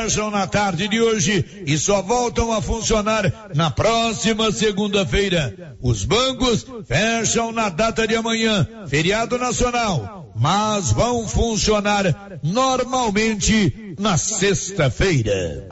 fecham na tarde de hoje e só voltam a funcionar na próxima segunda-feira. Os bancos fecham na data de amanhã, feriado nacional, mas vão funcionar normalmente na sexta-feira.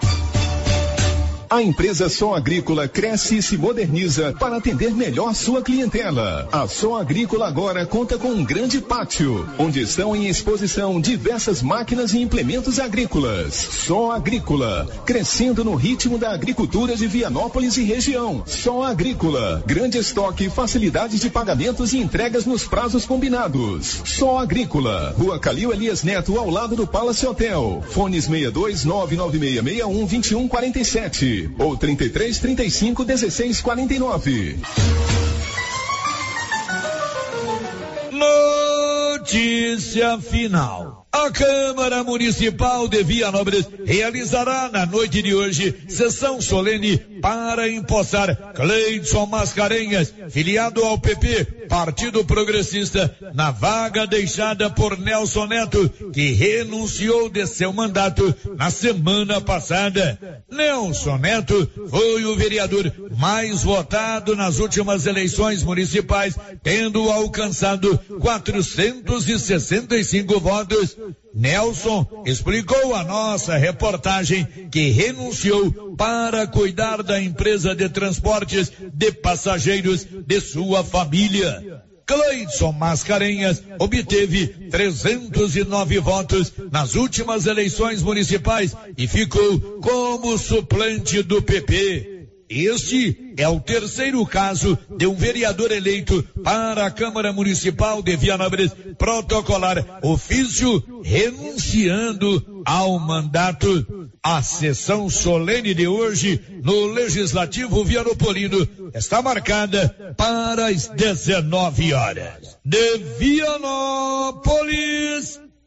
A empresa Som Agrícola cresce e se moderniza para atender melhor sua clientela. A Som Agrícola agora conta com um grande pátio, onde estão em exposição diversas máquinas e implementos agrícolas. Som Agrícola, crescendo no ritmo da agricultura de Vianópolis e região. Som Agrícola, grande estoque, facilidades de pagamentos e entregas nos prazos combinados. Som Agrícola, Rua Calil Elias Neto, ao lado do Palace Hotel. Fones 62 99661 2147 ou 33 35 16 49. Notícia final. A Câmara Municipal de Vianópolis realizará na noite de hoje sessão solene para empossar Cleidson Mascarenhas, filiado ao PP, Partido Progressista, na vaga deixada por Nelson Neto, que renunciou de seu mandato na semana passada. Nelson Neto foi o vereador mais votado nas últimas eleições municipais, tendo alcançado 465 votos Nelson explicou a nossa reportagem que renunciou para cuidar da empresa de transportes de passageiros de sua família. Cleidson Mascarenhas obteve 309 votos nas últimas eleições municipais e ficou como suplente do PP. Este é o terceiro caso de um vereador eleito para a Câmara Municipal de Vianópolis protocolar ofício renunciando ao mandato. A sessão solene de hoje no Legislativo Vianopolino está marcada para as 19 horas. De Vianópolis,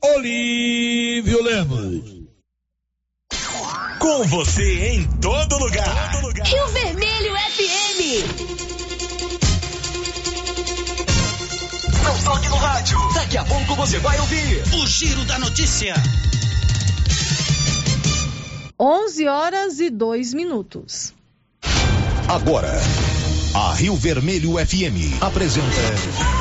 Olívio Lemos. Com você em todo lugar. Rio Vermelho FM. Não toque no rádio. Daqui a pouco você vai ouvir o Giro da Notícia. 11 horas e 2 minutos. Agora, a Rio Vermelho FM apresenta.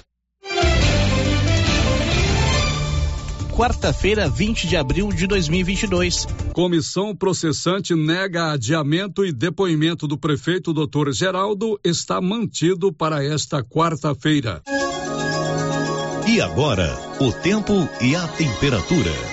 Quarta-feira, 20 de abril de 2022. Comissão processante nega adiamento e depoimento do prefeito Dr. Geraldo está mantido para esta quarta-feira. E agora, o tempo e a temperatura.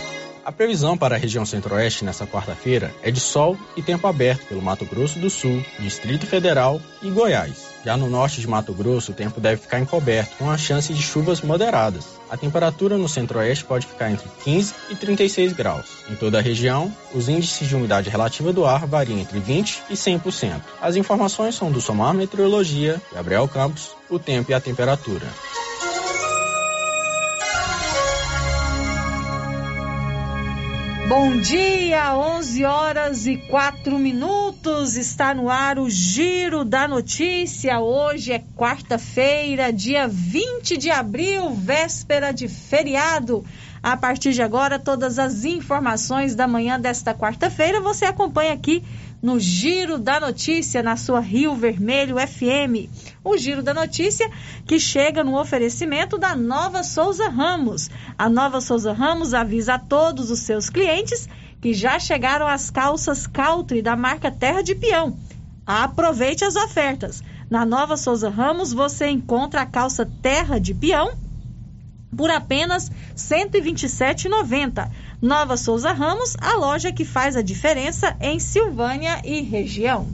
A previsão para a região centro-oeste nesta quarta-feira é de sol e tempo aberto pelo Mato Grosso do Sul, Distrito Federal e Goiás. Já no norte de Mato Grosso, o tempo deve ficar encoberto, com a chance de chuvas moderadas. A temperatura no centro-oeste pode ficar entre 15 e 36 graus. Em toda a região, os índices de umidade relativa do ar variam entre 20 e 100%. As informações são do Somar Meteorologia, Gabriel Campos, o tempo e a temperatura. Bom dia, 11 horas e 4 minutos. Está no ar o Giro da Notícia. Hoje é quarta-feira, dia 20 de abril, véspera de feriado. A partir de agora, todas as informações da manhã desta quarta-feira você acompanha aqui no Giro da Notícia, na sua Rio Vermelho FM. O Giro da Notícia que chega no oferecimento da Nova Souza Ramos. A Nova Souza Ramos avisa a todos os seus clientes que já chegaram as calças Caltri da marca Terra de Peão. Aproveite as ofertas. Na Nova Souza Ramos você encontra a calça Terra de Peão por apenas R$ 127,90. Nova Souza Ramos, a loja que faz a diferença em Silvânia e região.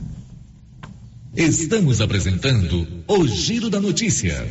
Estamos apresentando o Giro da Notícia.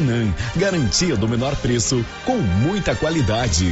Maracanã. Garantia do menor preço com muita qualidade.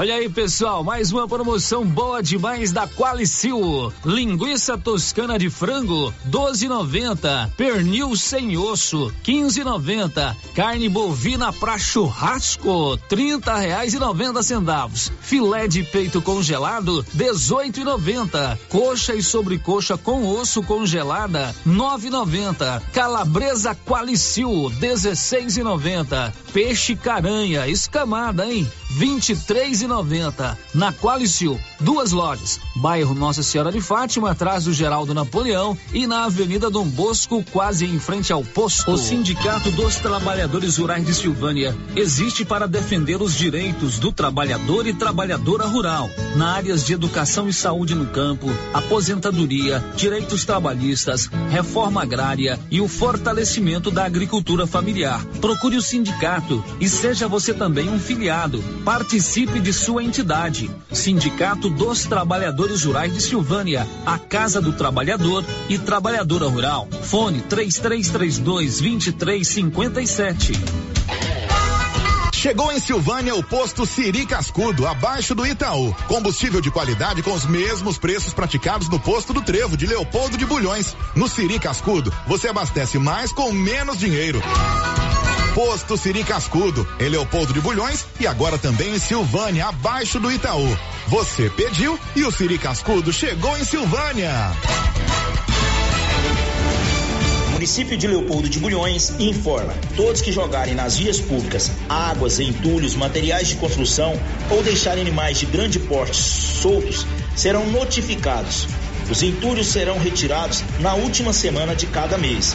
Olha aí, pessoal, mais uma promoção boa demais da Qualicil. Linguiça toscana de frango, 12,90. Pernil sem osso, 15,90. Carne bovina para churrasco, noventa centavos. Filé de peito congelado, 18,90. Coxa e sobrecoxa com osso congelada, 9,90. Calabresa Qualicil, 16,90. Peixe caranha escamada, hein? 23,90 na Qualicil, duas lojas, bairro Nossa Senhora de Fátima, atrás do Geraldo Napoleão e na Avenida Dom Bosco, quase em frente ao posto. O Sindicato dos Trabalhadores Rurais de Silvânia existe para defender os direitos do trabalhador e trabalhadora rural, na áreas de educação e saúde no campo, aposentadoria, direitos trabalhistas, reforma agrária e o fortalecimento da agricultura familiar. Procure o sindicato e seja você também um filiado. Participe de sua entidade. Sindicato dos Trabalhadores Rurais de Silvânia, a Casa do Trabalhador e Trabalhadora Rural. Fone 3332 2357. Chegou em Silvânia o posto Siri Cascudo, abaixo do Itaú. Combustível de qualidade com os mesmos preços praticados no posto do Trevo de Leopoldo de Bulhões. No Siri Cascudo, você abastece mais com menos dinheiro. Posto Siri Cascudo, em Leopoldo de Bulhões e agora também em Silvânia, abaixo do Itaú. Você pediu e o Siri Cascudo chegou em Silvânia. O município de Leopoldo de Bulhões informa: todos que jogarem nas vias públicas águas, entulhos, materiais de construção ou deixarem animais de grande porte soltos serão notificados. Os entulhos serão retirados na última semana de cada mês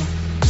now.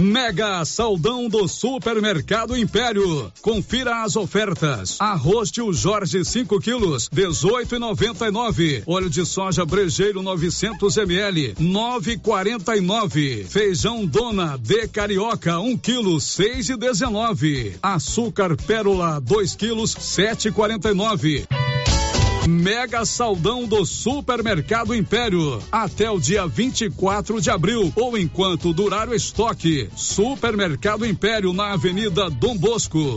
Mega Saldão do Supermercado Império. Confira as ofertas. Arroz tio Jorge 5 quilos, 18,99. Óleo de soja brejeiro 900 ml, 9,49. Feijão Dona de Carioca 1 quilo, 6,19. Açúcar Pérola 2 quilos, 7,49. Mega Saldão do Supermercado Império. Até o dia 24 de abril ou enquanto durar o estoque. Supermercado Império na Avenida Dom Bosco.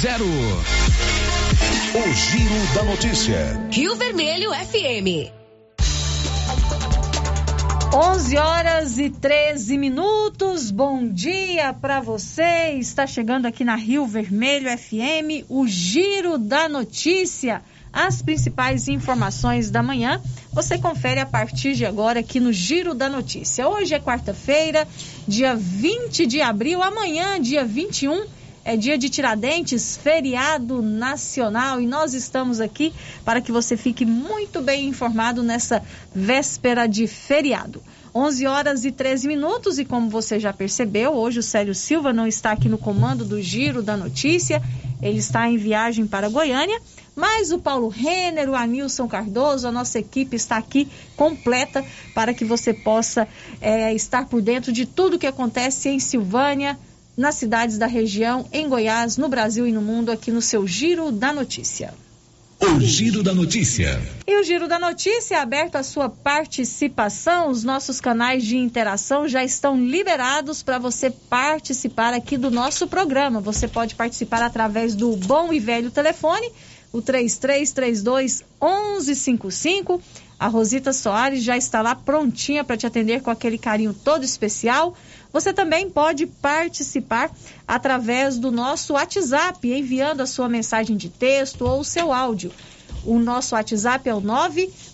8200 O Giro da Notícia. Rio Vermelho FM. 11 horas e 13 minutos. Bom dia para você. Está chegando aqui na Rio Vermelho FM o Giro da Notícia. As principais informações da manhã você confere a partir de agora aqui no Giro da Notícia. Hoje é quarta-feira, dia 20 de abril. Amanhã, dia 21 é dia de Tiradentes, feriado nacional, e nós estamos aqui para que você fique muito bem informado nessa véspera de feriado. 11 horas e 13 minutos, e como você já percebeu, hoje o Célio Silva não está aqui no comando do Giro da Notícia, ele está em viagem para Goiânia, mas o Paulo Renner, o Anilson Cardoso, a nossa equipe está aqui completa para que você possa é, estar por dentro de tudo que acontece em Silvânia, nas cidades da região, em Goiás, no Brasil e no mundo, aqui no seu Giro da Notícia. O Giro da Notícia. E o Giro da Notícia é aberto à sua participação. Os nossos canais de interação já estão liberados para você participar aqui do nosso programa. Você pode participar através do bom e velho telefone, o 3332 1155. A Rosita Soares já está lá prontinha para te atender com aquele carinho todo especial. Você também pode participar através do nosso WhatsApp, enviando a sua mensagem de texto ou o seu áudio. O nosso WhatsApp é o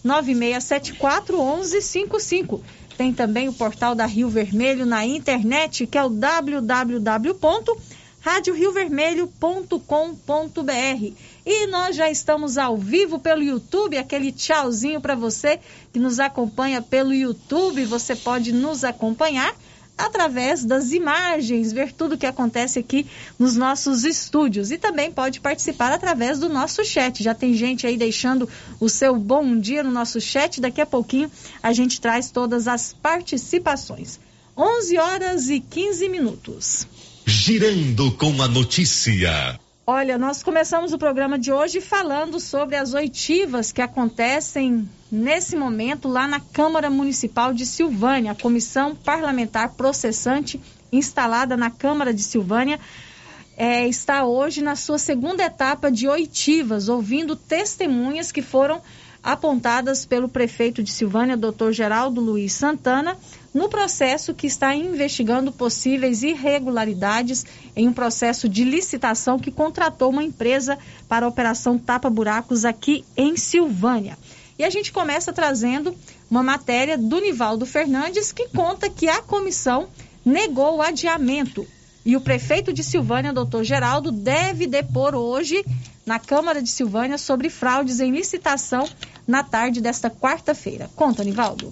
996741155. Tem também o portal da Rio Vermelho na internet, que é o www.radioriovermelho.com.br. E nós já estamos ao vivo pelo YouTube, aquele tchauzinho para você que nos acompanha pelo YouTube, você pode nos acompanhar através das imagens, ver tudo o que acontece aqui nos nossos estúdios. E também pode participar através do nosso chat. Já tem gente aí deixando o seu bom dia no nosso chat. Daqui a pouquinho a gente traz todas as participações. 11 horas e 15 minutos. Girando com a notícia. Olha, nós começamos o programa de hoje falando sobre as oitivas que acontecem nesse momento lá na Câmara Municipal de Silvânia. A comissão parlamentar processante instalada na Câmara de Silvânia é, está hoje na sua segunda etapa de oitivas, ouvindo testemunhas que foram apontadas pelo prefeito de Silvânia, doutor Geraldo Luiz Santana, no processo que está investigando possíveis irregularidades em um processo de licitação que contratou uma empresa para a operação Tapa Buracos aqui em Silvânia. E a gente começa trazendo uma matéria do Nivaldo Fernandes que conta que a comissão negou o adiamento. E o prefeito de Silvânia, doutor Geraldo, deve depor hoje na Câmara de Silvânia sobre fraudes em licitação na tarde desta quarta-feira. Conta, Nivaldo.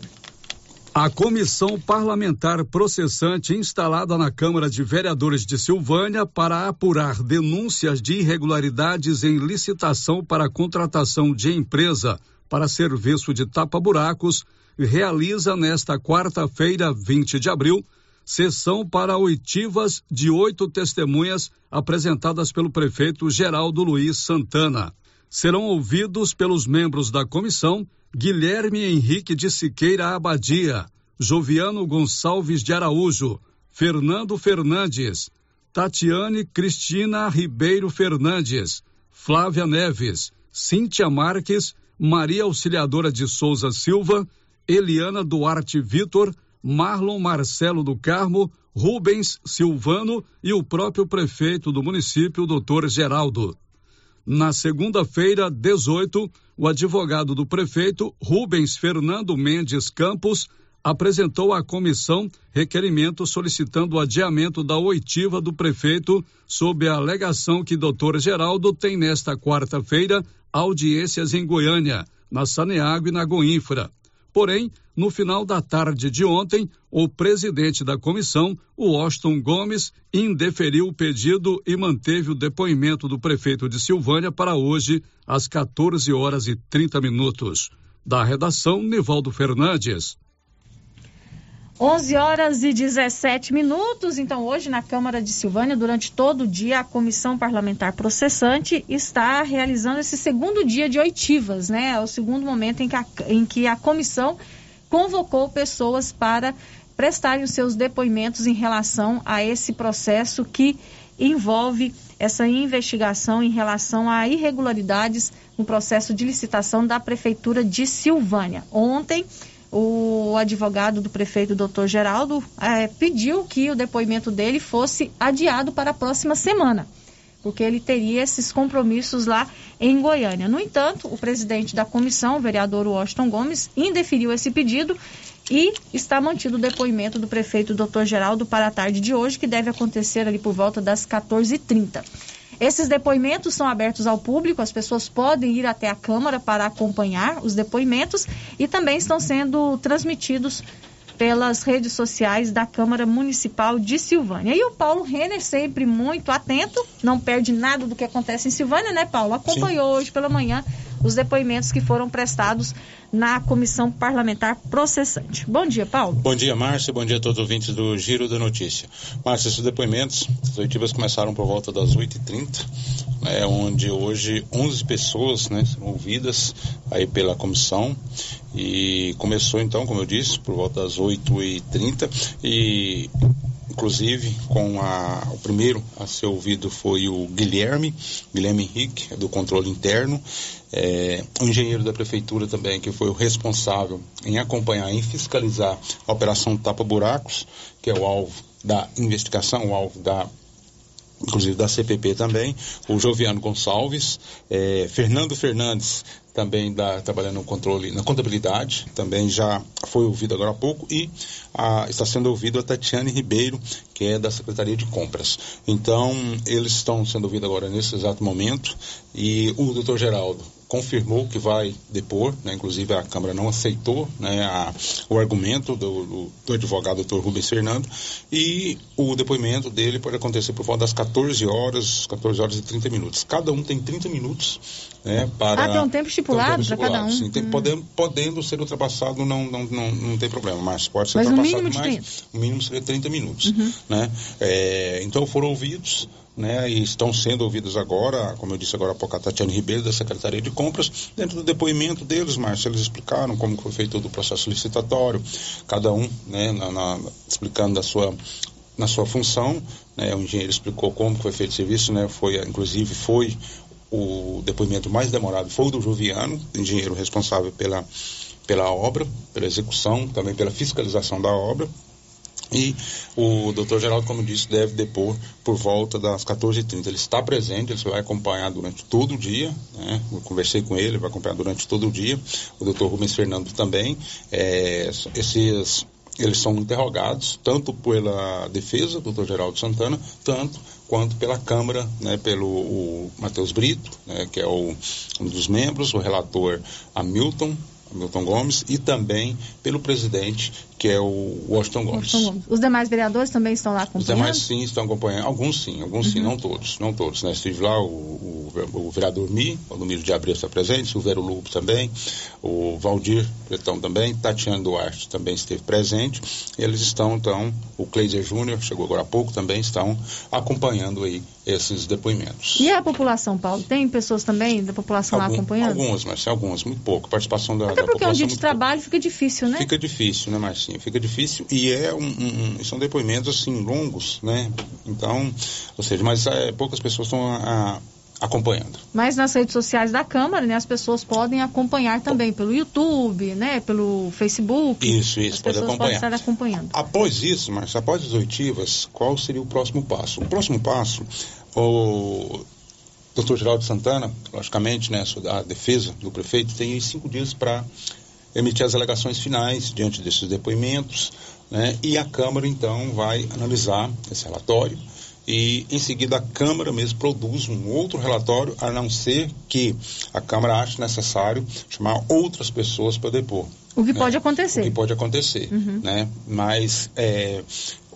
A comissão parlamentar processante instalada na Câmara de Vereadores de Silvânia para apurar denúncias de irregularidades em licitação para contratação de empresa para serviço de tapa-buracos realiza nesta quarta-feira, 20 de abril, sessão para oitivas de oito testemunhas apresentadas pelo prefeito Geraldo Luiz Santana. Serão ouvidos pelos membros da comissão Guilherme Henrique de Siqueira Abadia, Joviano Gonçalves de Araújo, Fernando Fernandes, Tatiane Cristina Ribeiro Fernandes, Flávia Neves, Cíntia Marques, Maria Auxiliadora de Souza Silva, Eliana Duarte Vitor, Marlon Marcelo do Carmo, Rubens Silvano e o próprio prefeito do município, doutor Geraldo. Na segunda-feira, 18, o advogado do prefeito, Rubens Fernando Mendes Campos, apresentou à comissão requerimento solicitando o adiamento da oitiva do prefeito sob a alegação que doutor Geraldo tem nesta quarta-feira audiências em Goiânia, na Saneago e na Goinfra. Porém, no final da tarde de ontem, o presidente da comissão, o Austin Gomes, indeferiu o pedido e manteve o depoimento do prefeito de Silvânia para hoje, às 14 horas e 30 minutos. Da redação, Nivaldo Fernandes. 11 horas e 17 minutos. Então, hoje na Câmara de Silvânia, durante todo o dia, a Comissão Parlamentar Processante está realizando esse segundo dia de oitivas, né? É o segundo momento em que a, em que a comissão convocou pessoas para prestarem os seus depoimentos em relação a esse processo que envolve essa investigação em relação a irregularidades no processo de licitação da Prefeitura de Silvânia. Ontem o advogado do prefeito, doutor Geraldo, é, pediu que o depoimento dele fosse adiado para a próxima semana, porque ele teria esses compromissos lá em Goiânia. No entanto, o presidente da comissão, o vereador Washington Gomes, indeferiu esse pedido e está mantido o depoimento do prefeito doutor Geraldo para a tarde de hoje, que deve acontecer ali por volta das 14h30. Esses depoimentos são abertos ao público, as pessoas podem ir até a Câmara para acompanhar os depoimentos e também estão sendo transmitidos pelas redes sociais da Câmara Municipal de Silvânia. E o Paulo Renner, sempre muito atento, não perde nada do que acontece em Silvânia, né, Paulo? Acompanhou Sim. hoje pela manhã os depoimentos que foram prestados na comissão parlamentar processante. Bom dia, Paulo. Bom dia, Márcia. Bom dia a todos os ouvintes do Giro da Notícia. Márcia, esses depoimentos, as oitivas começaram por volta das 8h30, né, onde hoje 11 pessoas né, são ouvidas aí pela comissão e começou então, como eu disse, por volta das 8h30 e inclusive com a, o primeiro a ser ouvido foi o Guilherme, Guilherme Henrique, do controle interno, é, o engenheiro da prefeitura também, que foi o responsável em acompanhar, em fiscalizar a operação Tapa Buracos, que é o alvo da investigação, o alvo da inclusive da CPP também, o Joviano Gonçalves, é, Fernando Fernandes, também da, trabalhando no controle, na contabilidade, também já foi ouvido agora há pouco, e a, está sendo ouvido a Tatiane Ribeiro, que é da Secretaria de Compras. Então, eles estão sendo ouvidos agora nesse exato momento, e o doutor Geraldo confirmou que vai depor, né? inclusive a Câmara não aceitou né, a, o argumento do, do, do advogado doutor Rubens Fernando, e o depoimento dele pode acontecer por volta das 14 horas, 14 horas e 30 minutos. Cada um tem 30 minutos né, para. Ah, tem um tempo estipulado para cada um. Sim, tem, hum. podendo, podendo ser ultrapassado, não, não, não, não tem problema, mas pode ser Mas o ultrapassado mínimo mais. 30. O mínimo seria 30 minutos. Uhum. Né? É, então foram ouvidos né, e estão sendo ouvidos agora, como eu disse agora há pouco, a Tatiane Ribeiro, da Secretaria de Compras, dentro do depoimento deles, Márcio, eles explicaram como foi feito todo o processo licitatório, cada um né, na, na- explicando da sua, na sua função, né, o engenheiro explicou como foi feito o serviço, né, foi, inclusive foi o depoimento mais demorado, foi o do Joviano, engenheiro responsável pela, pela obra, pela execução, também pela fiscalização da obra, e o doutor Geraldo, como disse, deve depor por volta das 14h30. Ele está presente, ele vai acompanhar durante todo o dia. Né? Eu conversei com ele, vai acompanhar durante todo o dia. O doutor Rubens Fernando também. É, esses, eles são interrogados tanto pela defesa, doutor Geraldo Santana, tanto quanto pela Câmara, né, pelo Matheus Brito, né, que é o, um dos membros, o relator Hamilton, Hamilton Gomes, e também pelo presidente, que é o Washington Gomes. Washington Gomes. Os demais vereadores também estão lá Os acompanhando? demais sim estão acompanhando, alguns sim, alguns sim, Uhum. não todos, não todos. Né? Estive lá, o, o, o vereador Mi, o Domingos de Abreu está presente, o Vero Lupo também, o Valdir Pretão também, Tatiana Duarte também esteve presente. Eles estão, então, o Cleiser Júnior, chegou agora há pouco, também estão acompanhando aí esses depoimentos. E a população, Paulo? Tem pessoas também da população lá Algum- acompanhando? Algumas, mas algumas, muito pouco. Participação da, Até da porque é um dia de trabalho fica difícil, né? Fica difícil, né, Marcinho? Fica difícil e é um, um- são depoimentos assim longos, né? Então, ou seja, mas é, poucas pessoas estão a- a- acompanhando. Mas nas redes sociais da Câmara, né, as pessoas podem acompanhar também pelo YouTube, né, pelo Facebook. Isso, isso, As pode pessoas podem acompanhar. estar acompanhando. Após isso, Márcio, após as oitivas, qual seria o próximo passo? O próximo passo, o doutor Geraldo Santana, logicamente, né, a defesa do prefeito, tem cinco dias para emitir as alegações finais diante desses depoimentos, né, e a Câmara, então, vai analisar esse relatório e, em seguida, a Câmara mesmo produz um outro relatório, a não ser que a Câmara ache necessário chamar outras pessoas para depor. O que né? pode acontecer. O que pode acontecer, Uhum. né? Mas é,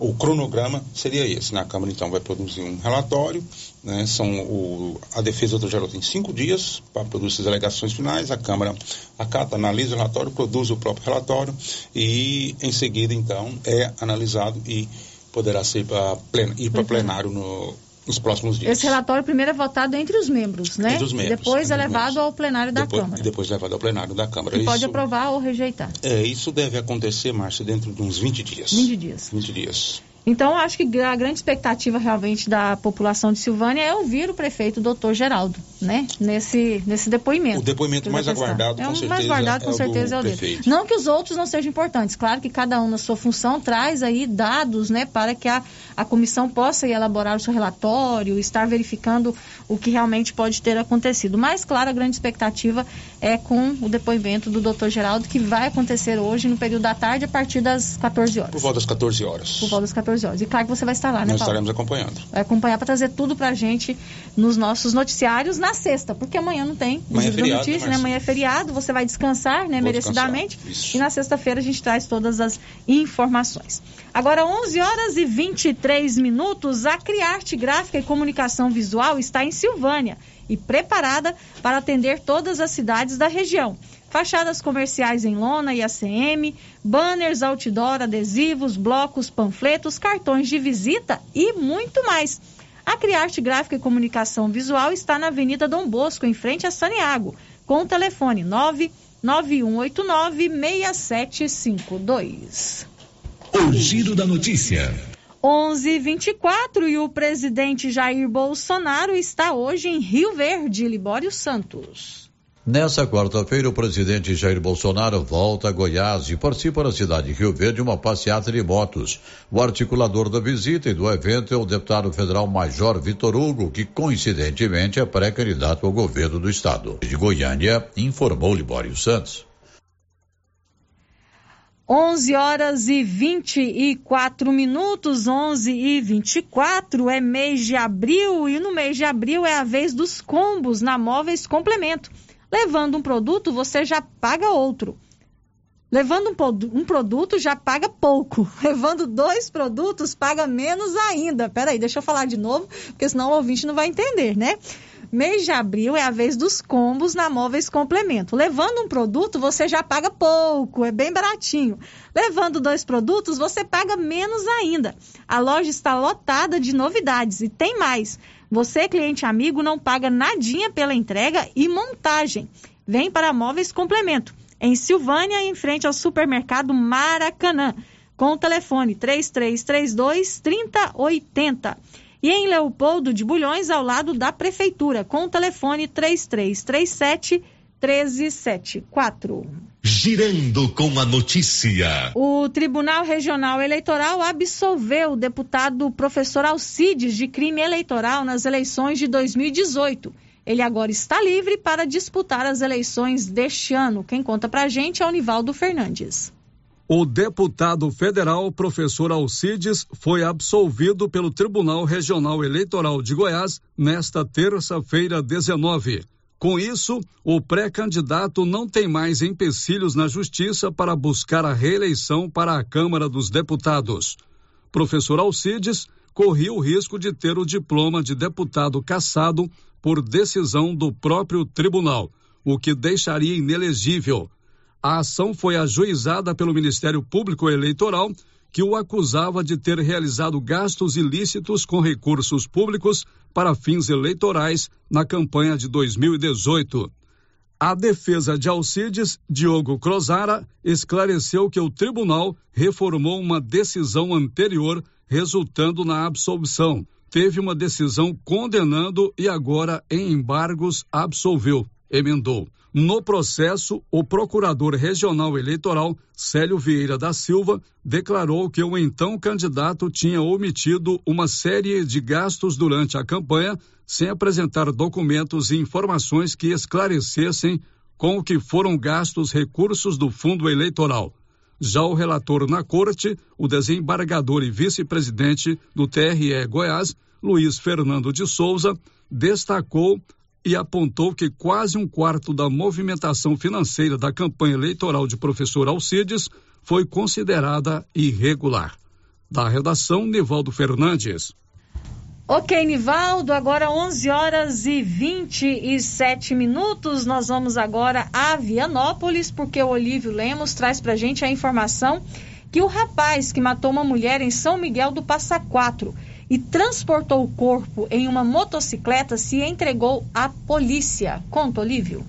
o cronograma seria esse, né? A Câmara, então, vai produzir um relatório, né? São o, a defesa do geral tem cinco dias para produzir as alegações finais, a Câmara acata, analisa o relatório, produz o próprio relatório e, em seguida, então, é analisado e poderá ser para plena, ir para Uhum. plenário no- nos próximos dias. Esse relatório primeiro é votado entre os membros, né? Entre os membros, E depois é levado ao plenário da depois, Câmara. E depois levado ao plenário da Câmara. E pode Isso- aprovar ou rejeitar. é, isso deve acontecer, Márcia, dentro de uns 20 dias. 20 dias. 20 dias. Então, acho que a grande expectativa realmente da população de Silvânia é ouvir o prefeito doutor Geraldo, né? Nesse, nesse depoimento. O depoimento mais aguardado, é com o certeza, mais guardado, com é certeza, é o dele. prefeito. Não que os outros não sejam importantes. Claro que cada um na sua função traz aí dados, né? Para que a, a comissão possa elaborar o seu relatório, estar verificando o que realmente pode ter acontecido. Mas, claro, a grande expectativa é com o depoimento do doutor Geraldo, que vai acontecer hoje no período da tarde, a partir das 14 horas. Por volta das 14 horas. Por volta das 14 horas. E claro que você vai estar lá, né, Nós Paulo? estaremos acompanhando. Vai acompanhar para trazer tudo pra gente nos nossos noticiários na sexta, porque amanhã não tem Amanhã é feriado, notícia, né, né? Amanhã é feriado, você vai descansar, né, Vou merecidamente. descansar. E na sexta-feira a gente traz todas as informações. Agora 11 horas e 23 minutos, a Criarte Gráfica e Comunicação Visual está em Silvânia e preparada para atender todas as cidades da região. Fachadas comerciais em lona e ACM, banners, outdoor, adesivos, blocos, panfletos, cartões de visita e muito mais. A Criarte Gráfica e Comunicação Visual está na Avenida Dom Bosco, em frente a Saniago, com o telefone 99189-6752. O Giro da Notícia. 11:24 e o presidente Jair Bolsonaro está hoje em Rio Verde, Libório Santos. Nessa quarta-feira, o presidente Jair Bolsonaro volta a Goiás e participa na cidade de Rio Verde uma passeata de motos. O articulador da visita e do evento é o deputado federal Major Vitor Hugo, que coincidentemente é pré-candidato ao governo do estado. De Goiânia, informou Libório Santos. 11 horas e 24 minutos, 11 e 24 é mês de abril e no mês de abril é a vez dos combos na Móveis Complemento. Levando um produto, você já paga outro. Levando um, um, produto, já paga pouco. Levando dois produtos, paga menos ainda. Peraí, deixa eu falar de novo, porque senão o ouvinte não vai entender, né? Mês de abril é a vez dos combos na Móveis Complemento. Levando um produto, você já paga pouco, é bem baratinho. Levando dois produtos, você paga menos ainda. A loja está lotada de novidades e tem mais. Você, cliente amigo, não paga nadinha pela entrega e montagem. Vem para Móveis Complemento, em Silvânia, em frente ao supermercado Maracanã, com o telefone 3332 3080 e em Leopoldo de Bulhões, ao lado da Prefeitura, com o telefone 3337 1374. Girando com a notícia. O Tribunal Regional Eleitoral absolveu o deputado professor Alcides de crime eleitoral nas eleições de 2018. Ele agora está livre para disputar as eleições deste ano. Quem conta pra gente é o Nivaldo Fernandes. O deputado federal professor Alcides foi absolvido pelo Tribunal Regional Eleitoral de Goiás nesta terça-feira 19. Com isso, o pré-candidato não tem mais empecilhos na justiça para buscar a reeleição para a Câmara dos Deputados. Professor Alcides corria o risco de ter o diploma de deputado cassado por decisão do próprio tribunal, o que deixaria inelegível a ação foi ajuizada pelo Ministério Público Eleitoral, que o acusava de ter realizado gastos ilícitos com recursos públicos para fins eleitorais na campanha de 2018. A defesa de Alcides, Diogo Crozara, esclareceu que o tribunal reformou uma decisão anterior, resultando na absolvição. Teve uma decisão condenando e agora, em embargos, absolveu, emendou. No processo, o procurador regional eleitoral, Célio Vieira da Silva, declarou que o então candidato tinha omitido uma série de gastos durante a campanha, sem apresentar documentos e informações que esclarecessem com o que foram gastos recursos do fundo eleitoral. Já o relator na corte, o desembargador e vice-presidente do TRE Goiás, Luiz Fernando de Souza, destacou e apontou que quase um quarto da movimentação financeira da campanha eleitoral de professor Alcides foi considerada irregular. Da redação, Nivaldo Fernandes. Ok, Nivaldo, agora 11 horas e 27 minutos. Nós vamos agora a Vianópolis, porque o Olívio Lemos traz pra gente a informação que o rapaz que matou uma mulher em São Miguel do Passa Quatro e transportou o corpo em uma motocicleta se entregou à polícia. Conta, Olívio.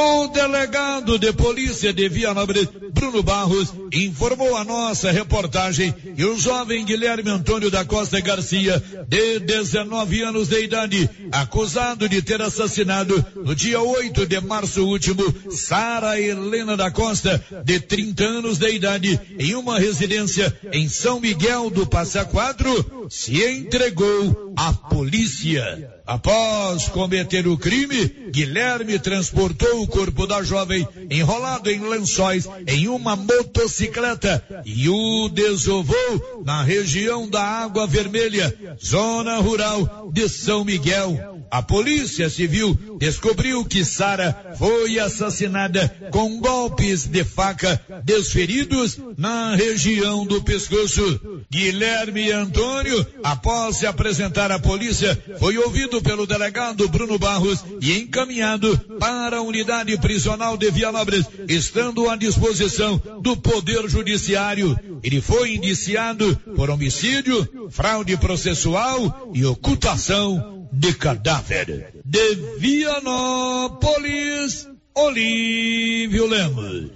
O delegado de polícia de Vianópolis, Bruno Barros, informou a nossa reportagem que o jovem Guilherme Antônio da Costa Garcia, de 19 anos de idade, acusado de ter assassinado no dia 8 de março último, Sara Helena da Costa, de 30 anos de idade, em uma residência em São Miguel do Passa Quatro, se entregou à polícia. Após cometer o crime, Guilherme transportou o corpo da jovem enrolado em lençóis em uma motocicleta e o desovou na região da Água Vermelha, zona rural de São Miguel. A Polícia Civil descobriu que Sara foi assassinada com golpes de faca desferidos na região do pescoço. Guilherme Antônio, após se apresentar à polícia, foi ouvido pelo delegado Bruno Barros e encaminhado para a unidade prisional de Vianópolis, estando à disposição do Poder Judiciário. Ele foi indiciado por homicídio, fraude processual e ocultação de cadáver. De Vianópolis, Olívio Lemos.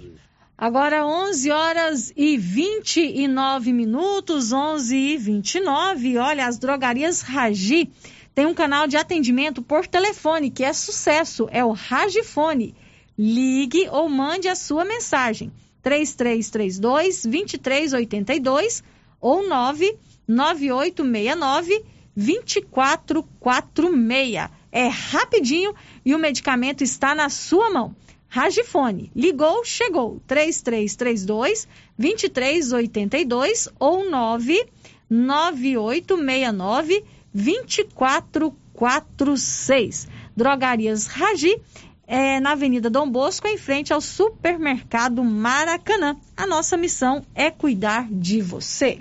Agora 11 horas e 29 minutos, 11 e 29. Olha, as drogarias Ragi tem um canal de atendimento por telefone que é sucesso, é o Ragifone. Ligue ou mande a sua mensagem. 3332 2382 ou 99869 2446. É rapidinho e o medicamento está na sua mão. Ragifone. Ligou, chegou. 3332 2382 ou 99869 2446. Drogarias Ragi é na Avenida Dom Bosco, em frente ao supermercado Maracanã. A nossa missão é cuidar de você.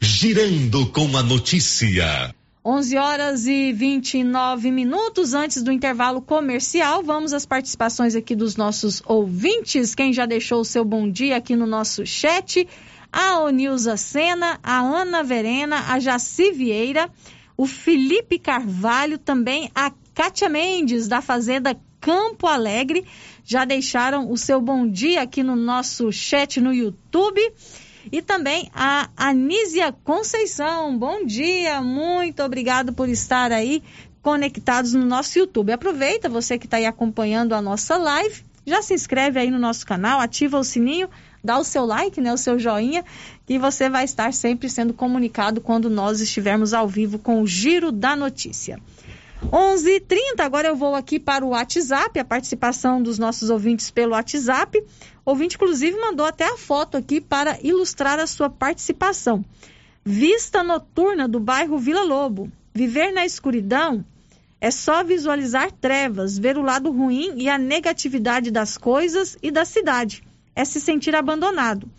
Girando com a notícia. 11 horas e 29 minutos antes do intervalo comercial. Vamos às participações aqui dos nossos ouvintes. Quem já deixou o seu bom dia aqui no nosso chat? A Onilza Sena, a Ana Verena, a Jaci Vieira, o Felipe Carvalho, também a Kátia Mendes, da Fazenda Campo Alegre. Já deixaram o seu bom dia aqui no nosso chat no YouTube. E também a Anísia Conceição. Bom dia, muito obrigado por estar aí conectados no nosso YouTube. Aproveita, você que está aí acompanhando a nossa live, já se inscreve aí no nosso canal, ativa o sininho, dá o seu like, né, o seu joinha, que você vai estar sempre sendo comunicado quando nós estivermos ao vivo com o Giro da Notícia. 11:30 agora eu vou aqui para o WhatsApp, a participação dos nossos ouvintes pelo WhatsApp. O ouvinte, inclusive, mandou até a foto aqui para ilustrar a sua participação. Vista noturna do bairro Vila Lobo. Viver na escuridão é só visualizar trevas, ver o lado ruim e a negatividade das coisas e da cidade. É se sentir abandonado.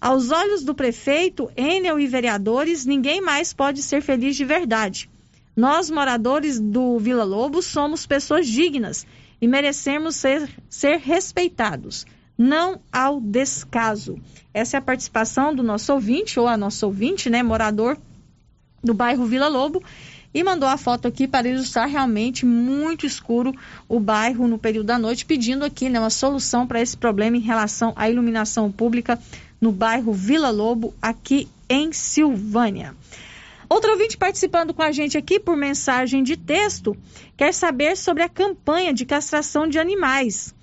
Aos olhos do prefeito, Enel e vereadores, ninguém mais pode ser feliz de verdade. Nós, moradores do Vila Lobo, somos pessoas dignas e merecemos ser, ser respeitados, não ao descaso. Essa é a participação do nosso ouvinte, ou a nossa ouvinte, né, morador do bairro Vila Lobo, e mandou a foto aqui para ilustrar realmente muito escuro o bairro no período da noite, pedindo aqui né, uma solução para esse problema em relação à iluminação pública no bairro Vila Lobo, aqui em Silvânia. Outro ouvinte participando com a gente aqui por mensagem de texto quer saber sobre a campanha de castração de animais.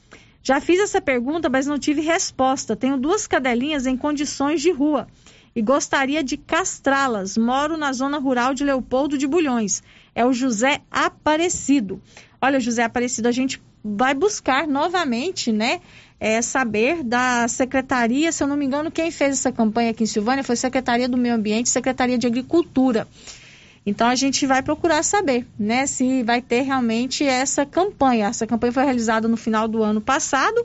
Já fiz essa pergunta, mas não tive resposta. Tenho duas cadelinhas em condições de rua e gostaria de castrá-las. Moro na zona rural de Leopoldo de Bulhões. É o José Aparecido. Olha, José Aparecido, a gente vai buscar novamente, né, é, saber da secretaria, se eu não me engano, quem fez essa campanha aqui em Silvânia foi Secretaria do Meio Ambiente, Secretaria de Agricultura. Então a gente vai procurar saber, né, se vai ter realmente essa campanha. Essa campanha foi realizada no final do ano passado,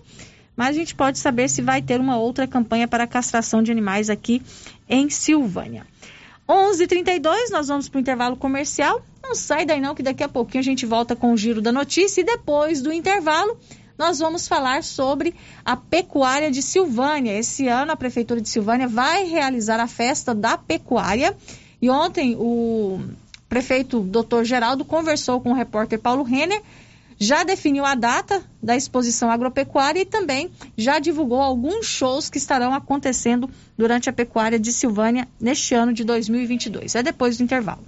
mas a gente pode saber se vai ter uma outra campanha para castração de animais aqui em Silvânia. 11:32 nós vamos para o intervalo comercial. Não sai daí não que daqui a pouquinho a gente volta com o giro da notícia e depois do intervalo nós vamos falar sobre a pecuária de Silvânia. Esse ano a Prefeitura de Silvânia vai realizar a festa da pecuária. E ontem o prefeito Dr. Geraldo conversou com o repórter Paulo Renner, já definiu a data da exposição agropecuária e também já divulgou alguns shows que estarão acontecendo durante a pecuária de Silvânia neste ano de 2022. É depois do intervalo.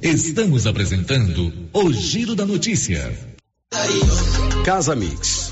Estamos apresentando o Giro da Notícia. Casa Mix,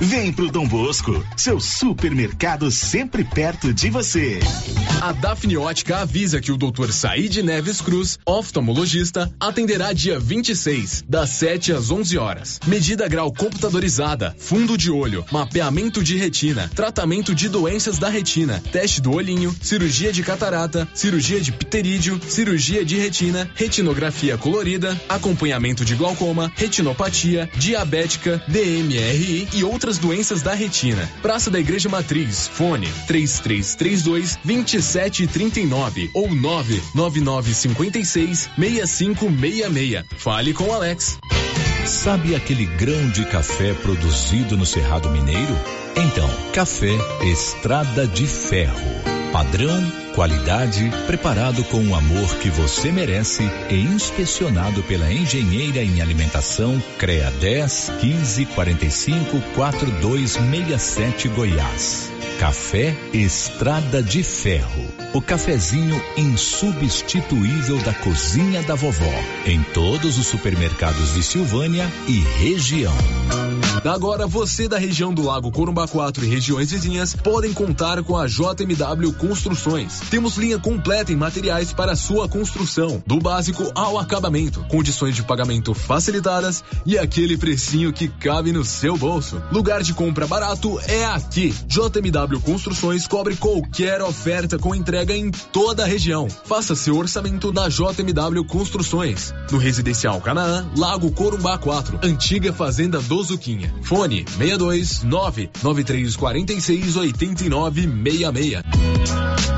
Vem pro Dom Bosco, seu supermercado sempre perto de você. A Dafne Ótica avisa que o Dr. Said Neves Cruz, oftalmologista, atenderá dia 26, das 7 às 11 horas. Medida grau computadorizada, fundo de olho, mapeamento de retina, tratamento de doenças da retina, teste do olhinho, cirurgia de catarata, cirurgia de pterídeo, cirurgia de retina, retinografia colorida, acompanhamento de glaucoma, retinopatia, diabética, DMRI e outras doenças da retina. Praça da Igreja Matriz, fone 3332 2739 ou 99956 6566. Fale com Alex. Sabe aquele grão de café produzido no Cerrado Mineiro? Então, café Estrada de Ferro. Padrão, qualidade, preparado com o amor que você merece e inspecionado pela engenheira em alimentação CREA 10 15 45 4267 Goiás. Café Estrada de Ferro. O cafezinho insubstituível da cozinha da vovó. Em todos os supermercados de Silvânia e região. Agora você da região do Lago Corumbá 4 e regiões vizinhas podem contar com a JMW Construções. Temos linha completa em materiais para sua construção, do básico ao acabamento, condições de pagamento facilitadas e aquele precinho que cabe no seu bolso. Lugar de compra barato é aqui. JMW Construções cobre qualquer oferta com entrega em toda a região. Faça seu orçamento na JMW Construções. No Residencial Canaã, Lago Corumbá 4, antiga Fazenda do Zuquinha. Fone 62 99346 8966.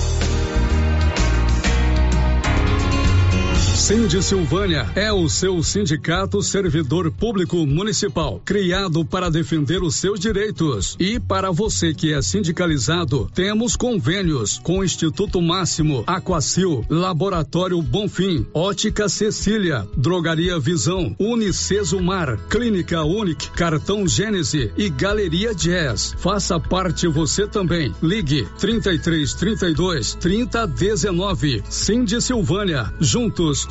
Cindy Silvânia é o seu sindicato servidor público municipal, criado para defender os seus direitos. E para você que é sindicalizado, temos convênios com o Instituto Máximo, Aquacil, Laboratório Bonfim, Ótica Cecília, Drogaria Visão, Unicesumar, Clínica Unic, Cartão Gênese e Galeria Jazz. Faça parte você também. Ligue 33 32 30 19. Cindy Silvânia. Juntos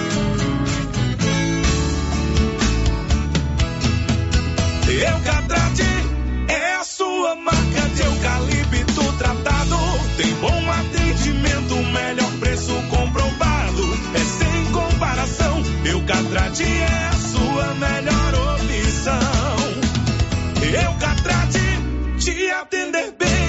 Eucatrate é a sua melhor opção. Eucatrate te atender bem,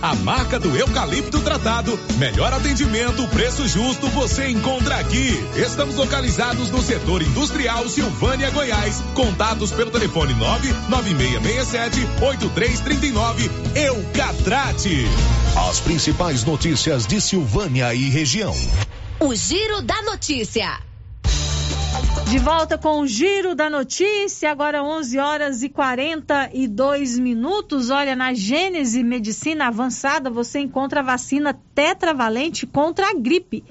A marca do eucalipto tratado. Melhor atendimento, preço justo, você encontra aqui. Estamos localizados no setor industrial Silvânia, Goiás. Contatos pelo telefone 99667 8339. Eucatrate. As principais notícias de Silvânia e região. O Giro da Notícia. De volta com o Giro da Notícia, agora 11 horas e 42 minutos. Olha, na Gênese Medicina Avançada você encontra a vacina tetravalente contra a gripe.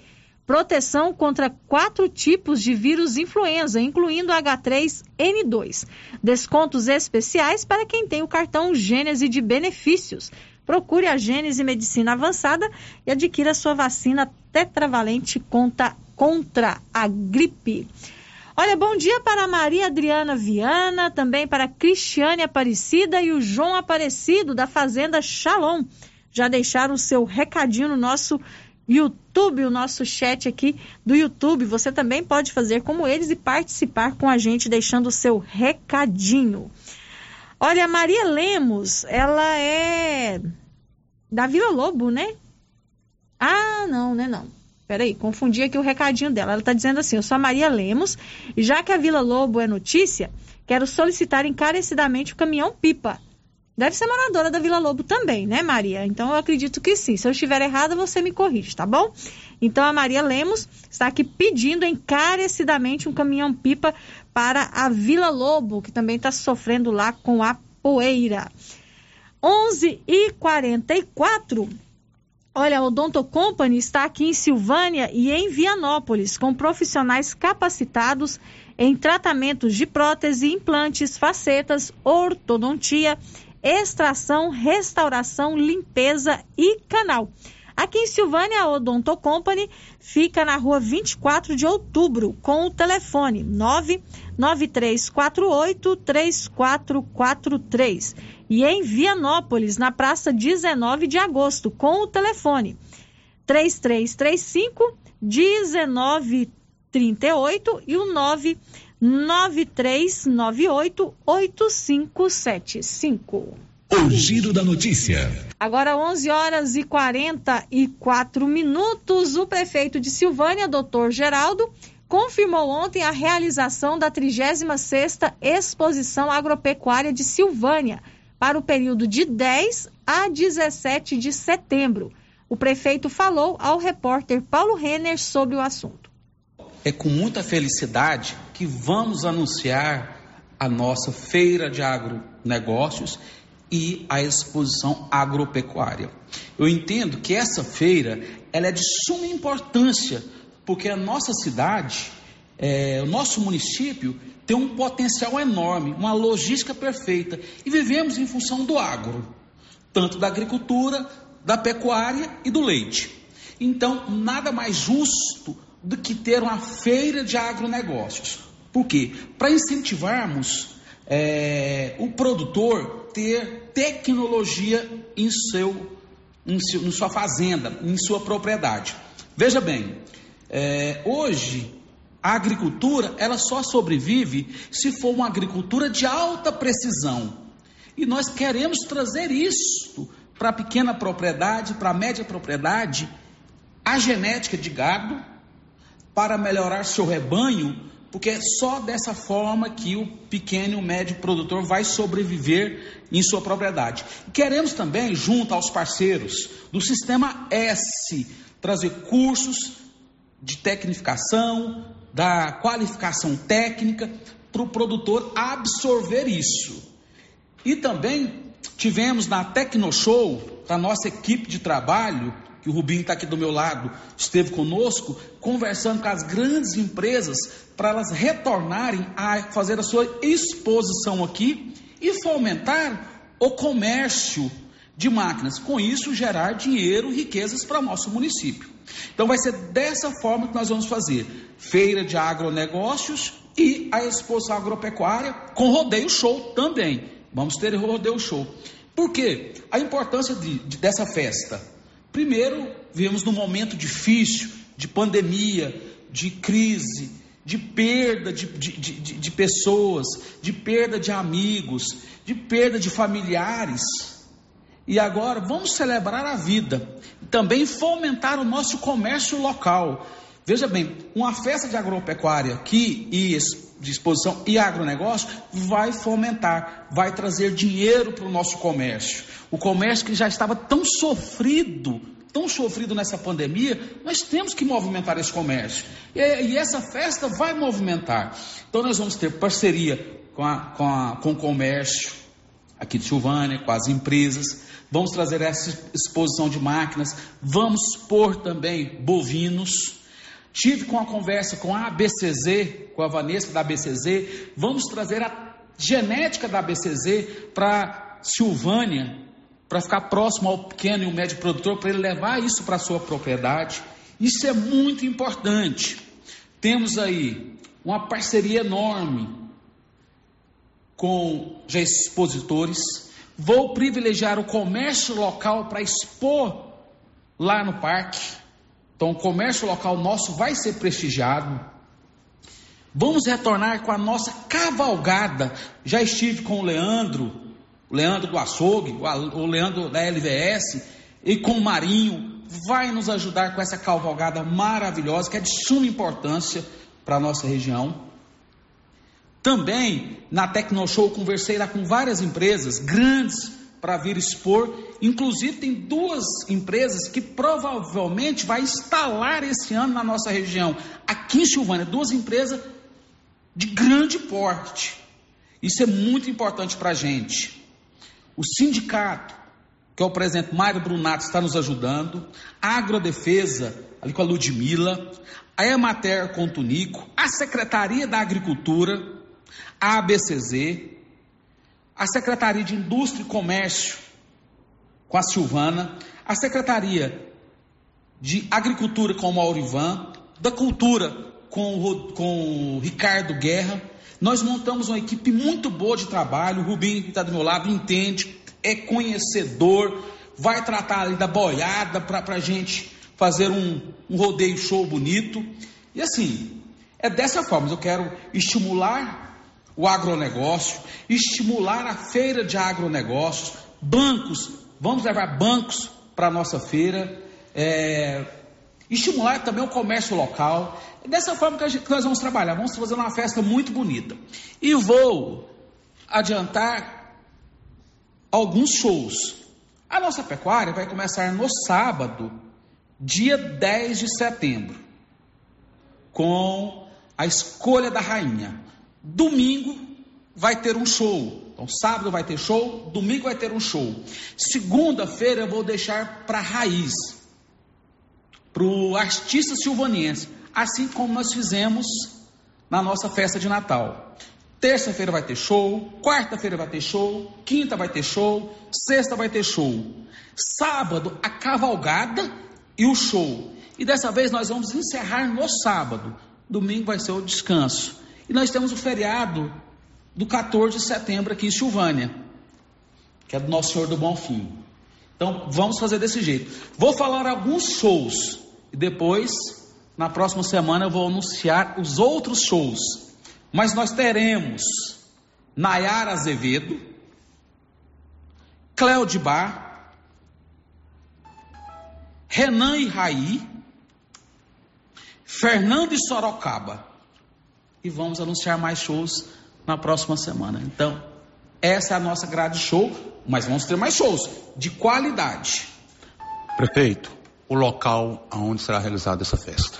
Proteção contra quatro tipos de vírus influenza, incluindo H3N2. Descontos especiais para quem tem o cartão Gênese de benefícios. Procure a Gênese Medicina Avançada e adquira sua vacina tetravalente contra, contra a gripe. Olha, bom dia para Maria Adriana Viana, também para Cristiane Aparecida e o João Aparecido da Fazenda Shalom. Já deixaram o seu recadinho no nosso YouTube, o nosso chat aqui do YouTube. Você também pode fazer como eles e participar com a gente, deixando o seu recadinho. Olha, Maria Lemos, ela é da Vila Lobo, né? Ah, não, né não. Peraí, confundi aqui o recadinho dela. Ela está dizendo assim: Eu sou a Maria Lemos, e já que a Vila Lobo é notícia, quero solicitar encarecidamente o caminhão-pipa. Deve ser moradora da Vila Lobo também, né, Maria? Então eu acredito que sim. Se eu estiver errada, você me corrige, tá bom? Então a Maria Lemos está aqui pedindo encarecidamente um caminhão-pipa para a Vila Lobo, que também está sofrendo lá com a poeira. 11 e 44 Olha, o Odonto Company está aqui em Silvânia e em Vianópolis, com profissionais capacitados em tratamentos de prótese, implantes, facetas, ortodontia, extração, restauração, limpeza e canal. Aqui em Silvânia, a Odonto Company fica na rua 24 de outubro, com o telefone 99348 3443. E em Vianópolis, na praça 19 de agosto, com o telefone 3335 1938 e o 99398 8575. O Giro da Notícia. Agora 11 horas e 44 minutos, o prefeito de Silvânia, doutor Geraldo, confirmou ontem a realização da 36ª Exposição Agropecuária de Silvânia para o período de 10 a 17 de setembro. O prefeito falou ao repórter Paulo Renner sobre o assunto. É com muita felicidade que vamos anunciar a nossa feira de agronegócios e a exposição agropecuária. Eu entendo que essa feira ela é de suma importância, porque a nossa cidade, é, o nosso município, tem um potencial enorme, uma logística perfeita, e vivemos em função do agro, tanto da agricultura, da pecuária e do leite. Então, nada mais justo do que ter uma feira de agronegócios. Por quê? Para incentivarmos é, o produtor ter tecnologia em seu, em, seu, em sua fazenda, em sua propriedade. Veja bem, é, hoje a agricultura ela só sobrevive se for uma agricultura de alta precisão. E nós queremos trazer isso para a pequena propriedade, para a média propriedade, a genética de gado, para melhorar seu rebanho, porque é só dessa forma que o pequeno e o médio produtor vai sobreviver em sua propriedade. Queremos também, junto aos parceiros do Sistema S, trazer cursos de tecnificação, da qualificação técnica, para o produtor absorver isso. E também tivemos na Tecnoshow, da nossa equipe de trabalho, que o Rubinho está aqui do meu lado, esteve conosco, conversando com as grandes empresas para elas retornarem a fazer a sua exposição aqui e fomentar o comércio de máquinas. Com isso, gerar dinheiro, riquezas para o nosso município. Então, vai ser dessa forma que nós vamos fazer: feira de agronegócios e a exposição agropecuária com rodeio show também. Vamos ter rodeio show. Por quê? A importância de, de, dessa festa. Primeiro, vivemos num momento difícil, de pandemia, de crise, de perda de, de, de, de, pessoas, de perda de amigos, de perda de familiares. E agora vamos celebrar a vida também fomentar o nosso comércio local. Veja bem, uma festa de agropecuária aqui e de exposição e agronegócio vai fomentar, vai trazer dinheiro para o nosso comércio. O comércio que já estava tão sofrido, tão sofrido nessa pandemia, nós temos que movimentar esse comércio. E, e essa festa vai movimentar. Então nós vamos ter parceria com, a, com, a, com o comércio aqui de Silvânia, com as empresas. Vamos trazer essa exposição de máquinas. Vamos pôr também bovinos. Tive com a conversa com a ABCZ, com a Vanessa da ABCZ. Vamos trazer a genética da ABCZ para Silvânia, para ficar próximo ao pequeno e o médio produtor, para ele levar isso para sua propriedade. Isso é muito importante. Temos aí uma parceria enorme com expositores. Vou privilegiar o comércio local para expor lá no parque. Então, o comércio local nosso vai ser prestigiado. Vamos retornar com a nossa cavalgada. Já estive com o Leandro, o Leandro do Açougue, o Leandro da LVS e com o Marinho, vai nos ajudar com essa cavalgada maravilhosa que é de suma importância para a nossa região. Também na Tecnoshow conversei lá com várias empresas grandes para vir expor. Inclusive tem duas empresas que provavelmente vai instalar esse ano na nossa região, aqui em Silvânia, duas empresas de grande porte. Isso é muito importante para a gente. O sindicato, que é o presidente Mário Brunato, está nos ajudando. A Agrodefesa, ali com a Ludmilla. A Emater com o Tunico. A Secretaria da Agricultura. A ABCZ. A Secretaria de Indústria e Comércio com a Silvana. A Secretaria de agricultura com o Maurivan, da cultura com o, com o Ricardo Guerra. Nós montamos uma equipe muito boa de trabalho. O Rubinho, que está do meu lado, entende, é conhecedor, vai tratar ali da boiada para a gente fazer um, um rodeio show bonito. E assim, é dessa forma, eu quero estimular o agronegócio, estimular a feira de agronegócios, bancos, vamos levar bancos para a nossa feira, é, estimular também o comércio local. É dessa forma que, gente, que nós vamos trabalhar, vamos fazer uma festa muito bonita. E vou adiantar alguns shows. A nossa pecuária vai começar no sábado, dia 10 de setembro, com a escolha da rainha. Domingo vai ter um show. Então, sábado vai ter show, domingo vai ter um show. Segunda-feira eu vou deixar para raiz, para o artista silvaniense, assim como nós fizemos na nossa festa de Natal. Terça-feira vai ter show, quarta-feira vai ter show, quinta vai ter show, sexta vai ter show. Sábado, a cavalgada e o show. E dessa vez nós vamos encerrar no sábado, domingo vai ser o descanso. E nós temos o feriado do 14 de setembro aqui em Silvânia, que é do Nosso Senhor do Bom Fim. Então, vamos fazer desse jeito. Vou falar alguns shows e depois, na próxima semana, eu vou anunciar os outros shows. Mas nós teremos Nayara Azevedo, Cléo de Bar, Renan e Raí, Fernando e Sorocaba. E vamos anunciar mais shows na próxima semana. Então, essa é a nossa grade show, mas vamos ter mais shows de qualidade. Prefeito, o local aonde será realizada essa festa.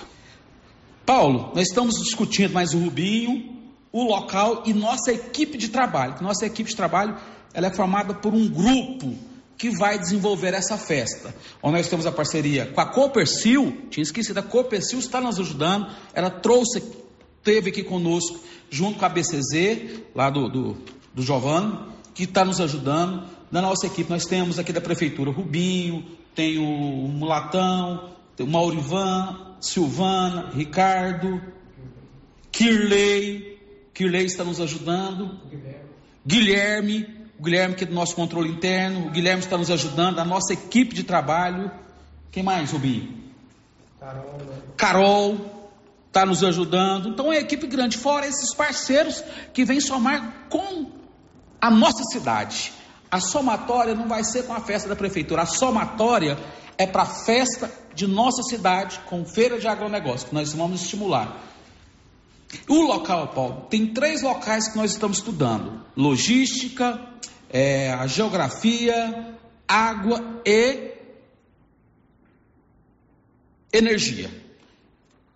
Paulo, nós estamos discutindo mais o Rubinho, o local e nossa equipe de trabalho. Nossa equipe de trabalho ela é formada por um grupo que vai desenvolver essa festa. Onde nós temos a parceria com a Copercil, tinha esquecido, a Copercil está nos ajudando, ela trouxe, teve aqui conosco, junto com a BCZ, lá do, do, do Giovanni, que está nos ajudando. Da nossa equipe, nós temos aqui da Prefeitura Rubinho, tem o Mulatão, tem o Maurivan, Silvana, Ricardo, Kirley, Kirley está nos ajudando, Guilherme, o Guilherme que é do nosso controle interno, o Guilherme está nos ajudando, a nossa equipe de trabalho. Quem mais, Rubinho? Carol. Né? Carol está nos ajudando. Então é equipe grande, fora esses parceiros que vêm somar com a nossa cidade. A somatória não vai ser com a festa da prefeitura, a somatória é para a festa de nossa cidade, com feira de agronegócio, que nós vamos estimular. O local, Paulo, tem três locais que nós estamos estudando: logística, é, a geografia, água e energia.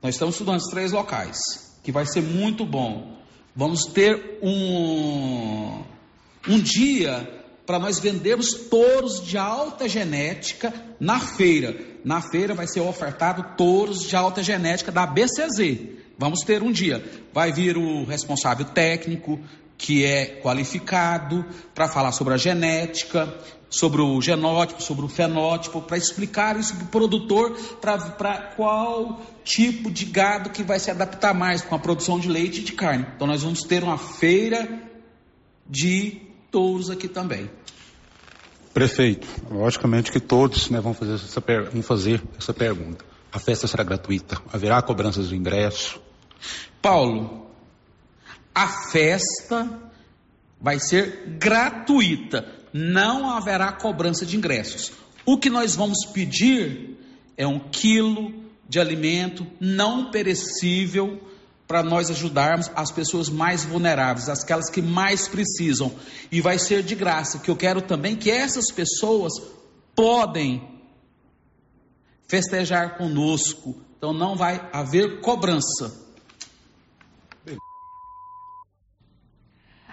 Nós estamos estudando esses três locais, que vai ser muito bom. Vamos ter um, um dia para nós vendermos touros de alta genética na feira. Na feira vai ser ofertado touros de alta genética da BCZ. Vamos ter um dia. Vai vir o responsável técnico, que é qualificado, para falar sobre a genética, sobre o genótipo, sobre o fenótipo, para explicar isso para o produtor, para qual tipo de gado que vai se adaptar mais com a produção de leite e de carne. Então nós vamos ter uma feira de touros aqui também. Prefeito, logicamente que todos né, vão, fazer essa, vão fazer essa pergunta. A festa será gratuita? Haverá cobranças de ingresso? Paulo, a festa vai ser gratuita, não haverá cobrança de ingressos. O que nós vamos pedir é um quilo de alimento não perecível para nós ajudarmos as pessoas mais vulneráveis, aquelas que mais precisam. E vai ser de graça, que eu quero também que essas pessoas podem festejar conosco. Então não vai haver cobrança.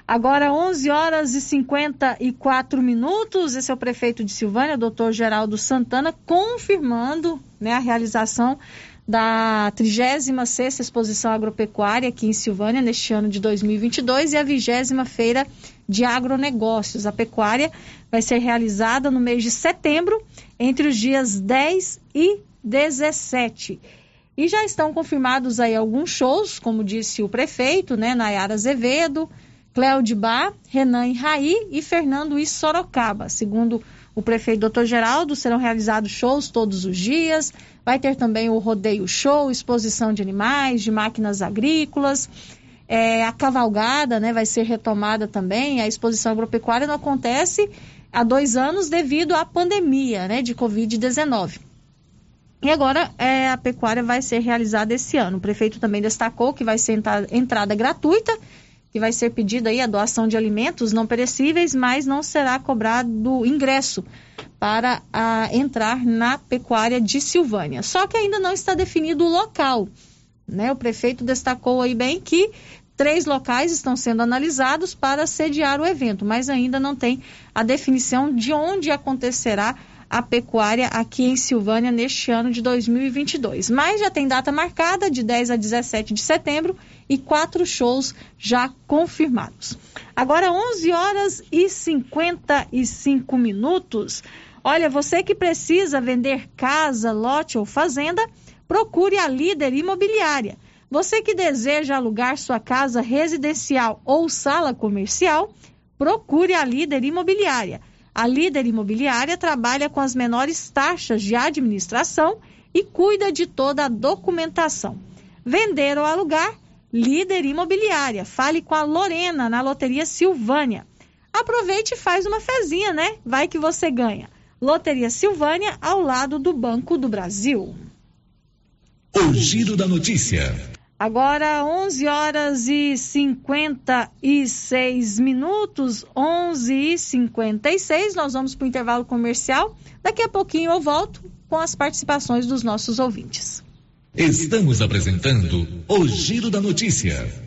Agora 11 horas e 54 minutos. Esse é o prefeito de Silvânia, doutor Geraldo Santana, confirmando né, a realização da 36ª Exposição Agropecuária aqui em Silvânia neste ano de 2022 e a 20 Feira de Agronegócios. A pecuária vai ser realizada no mês de setembro, entre os dias 10 e 17. E já estão confirmados aí alguns shows, como disse o prefeito, né, Nayara Azevedo, Cléo Bar, Renan Raí e Fernando I Sorocaba. Segundo o prefeito Dr. Geraldo, serão realizados shows todos os dias. Vai ter também o rodeio show, exposição de animais, de máquinas agrícolas. É, a cavalgada né, vai ser retomada também. A exposição agropecuária não acontece há dois anos devido à pandemia né, de Covid-19. E agora é, a pecuária vai ser realizada esse ano. O prefeito também destacou que vai ser entrada gratuita que vai ser pedida aí a doação de alimentos não perecíveis, mas não será cobrado ingresso para a, entrar na pecuária de Silvânia. Só que ainda não está definido o local. Né? O prefeito destacou aí bem que três locais estão sendo analisados para sediar o evento, mas ainda não tem a definição de onde acontecerá pecuária aqui em Silvânia neste ano de 2022. Mas já tem data marcada de 10 a 17 de setembro e quatro shows já confirmados. Agora 11 horas e 55 minutos. Olha, você que precisa vender casa, lote ou fazenda, procure a Líder Imobiliária. Você que deseja alugar sua casa residencial ou sala comercial, procure a Líder Imobiliária. A líder imobiliária trabalha com as menores taxas de administração e cuida de toda a documentação. Vender ou alugar? Líder imobiliária. Fale com a Lorena na Loteria Silvânia. Aproveite e faz uma fezinha, né? Vai que você ganha. Loteria Silvânia, ao lado do Banco do Brasil. O Giro da Notícia. Agora 11 horas e 56 minutos, 11 e 56. Nós vamos para o intervalo comercial. Daqui a pouquinho eu volto com as participações dos nossos ouvintes. Estamos apresentando o Giro da Notícia.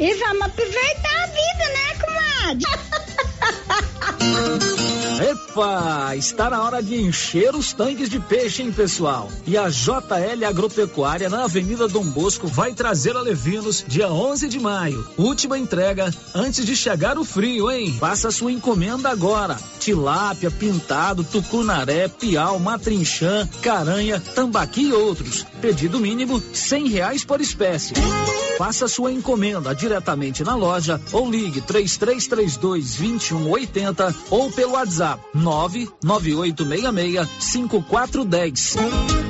e vamos aproveitar a vida, né, comadre? Epa, está na hora de encher os tanques de peixe, hein, pessoal? E a JL Agropecuária na Avenida Dom Bosco vai trazer a Levinos dia 11 de maio. Última entrega antes de chegar o frio, hein? Faça sua encomenda agora. Tilápia, pintado, tucunaré, piau, matrinchã, caranha, tambaqui e outros. Pedido mínimo cem reais por espécie. Faça sua encomenda diretamente na loja ou ligue 3332 2180 ou pelo WhatsApp 99866 5410.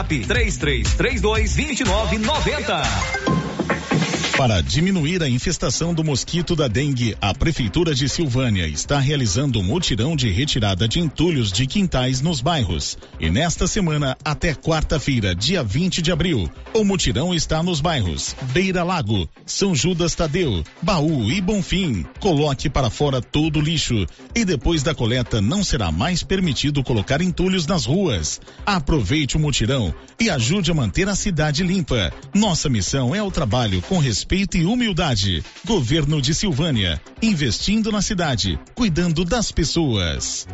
WhatsApp 3332 2990. Para diminuir a infestação do mosquito da dengue, a Prefeitura de Silvânia está realizando um mutirão de retirada de entulhos de quintais nos bairros. E nesta semana, até quarta-feira, dia 20 de abril, o mutirão está nos bairros Beira Lago, São Judas Tadeu, Baú e Bonfim. Coloque para fora todo o lixo e depois da coleta não será mais permitido colocar entulhos nas ruas. Aproveite o mutirão e ajude a manter a cidade limpa. Nossa missão é o trabalho com respeito e humildade. Governo de Silvânia, investindo na cidade, cuidando das pessoas.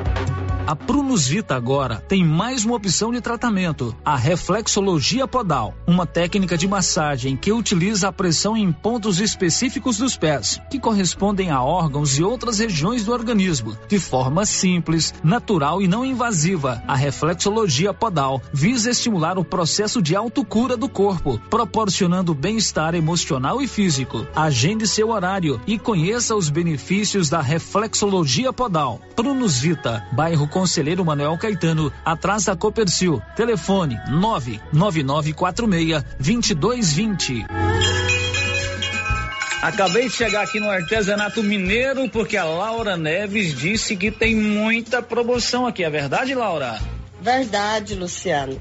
A Prunus Vita agora tem mais uma opção de tratamento, a reflexologia podal, uma técnica de massagem que utiliza a pressão em pontos específicos dos pés, que correspondem a órgãos e outras regiões do organismo, de forma simples, natural e não invasiva. A reflexologia podal visa estimular o processo de autocura do corpo, proporcionando bem-estar emocional e físico. Agende seu horário e conheça os benefícios da reflexologia podal. Prunus Vita, bairro Conselheiro Manuel Caetano, atrás da Copercil. Telefone 99946 2220. Acabei de chegar aqui no artesanato mineiro porque a Laura Neves disse que tem muita promoção aqui. É verdade, Laura? Verdade, Luciano.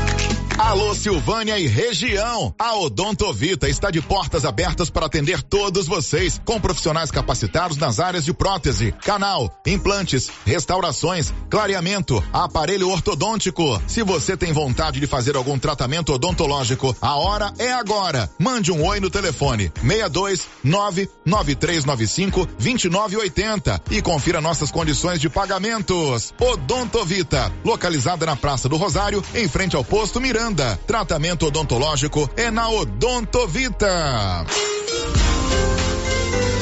Alô Silvânia e região. A Odontovita está de portas abertas para atender todos vocês, com profissionais capacitados nas áreas de prótese, canal, implantes, restaurações, clareamento, aparelho ortodôntico. Se você tem vontade de fazer algum tratamento odontológico, a hora é agora. Mande um oi no telefone 62 99395 2980 e confira nossas condições de pagamentos. Odontovita, localizada na Praça do Rosário, em frente ao posto Miranda. Tratamento odontológico é na Odontovita.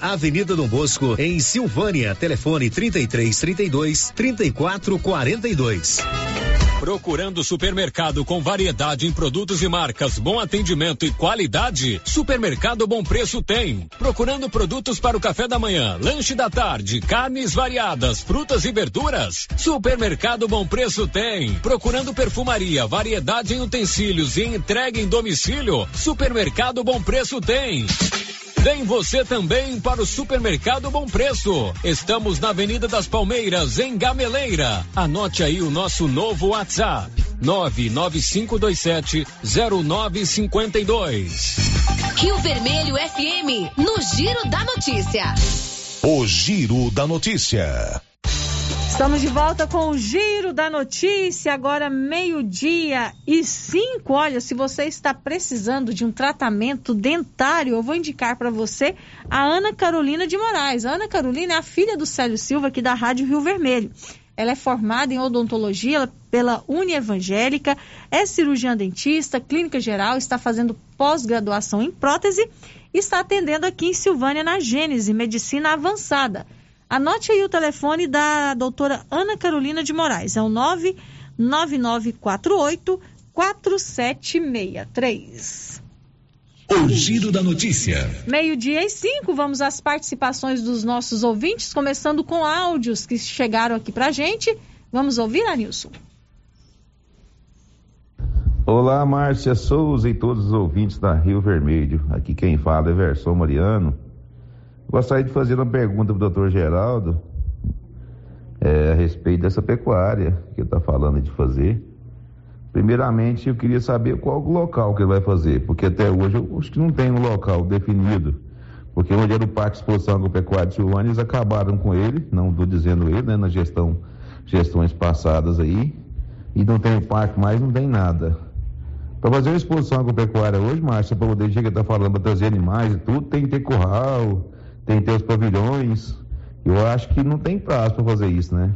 Avenida Dom Bosco, em Silvânia. Telefone 33 32 34 42. Procurando supermercado com variedade em produtos e marcas, bom atendimento e qualidade? Supermercado Bom Preço tem. Procurando produtos para o café da manhã, lanche da tarde, carnes variadas, frutas e verduras? Supermercado Bom Preço tem. Procurando perfumaria, variedade em utensílios e entrega em domicílio? Supermercado Bom Preço tem. Vem você também para o Supermercado Bom Preço. Estamos na Avenida das Palmeiras, em Gameleira. Anote aí o nosso novo WhatsApp: 99527 0952. Rio Vermelho FM, no Giro da Notícia. O Giro da Notícia. Estamos de volta com o Giro da Notícia, agora meio-dia e cinco. Olha, se você está precisando de um tratamento dentário, eu vou indicar para você a Ana Carolina de Moraes. A Ana Carolina é a filha do Célio Silva, aqui da Rádio Rio Vermelho. Ela é formada em odontologia pela Unievangélica, é cirurgiã dentista, clínica geral, está fazendo pós-graduação em prótese e está atendendo aqui em Silvânia na Gênese Medicina Avançada. Anote aí o telefone da doutora Ana Carolina de Moraes. É o 99948 4763. O Giro da Notícia. Meio-dia e cinco, vamos às participações dos nossos ouvintes, começando com áudios que chegaram aqui pra gente. Vamos ouvir, Anilson? Olá, Márcia Souza e todos os ouvintes da Rio Vermelho. Aqui quem fala é Verson Mariano. Gostaria de fazer uma pergunta para o doutor Geraldo é, a respeito dessa pecuária que ele está falando de fazer. Primeiramente, eu queria saber qual o local que ele vai fazer, porque até hoje eu acho que não tem um local definido. Porque onde era o Parque Exposição Agropecuária de Silvânia, eles acabaram com ele, não estou dizendo ele, né, na gestão, gestões passadas aí, e não tem o parque mais, não tem nada. Para fazer uma exposição agropecuária hoje, Márcia, para poder, que está falando, para trazer animais e tudo, tem que ter curral, tem que ter os pavilhões. Eu acho que não tem prazo para fazer isso, né?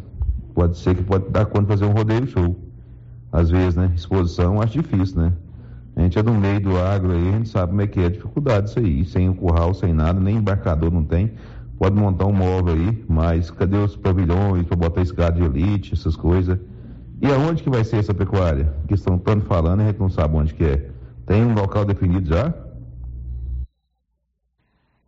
Pode ser que pode dar conta de fazer um rodeio show. Às vezes, né? Exposição, acho difícil, né? A gente é do meio do agro aí, a gente sabe como é que é a dificuldade isso aí. Sem o curral, sem nada, nem embarcador não tem. Pode montar um móvel aí, mas cadê os pavilhões para botar esse gado de elite, essas coisas? E aonde que vai ser essa pecuária? Que estão tanto falando e a gente não sabe onde que é. Tem um local definido já?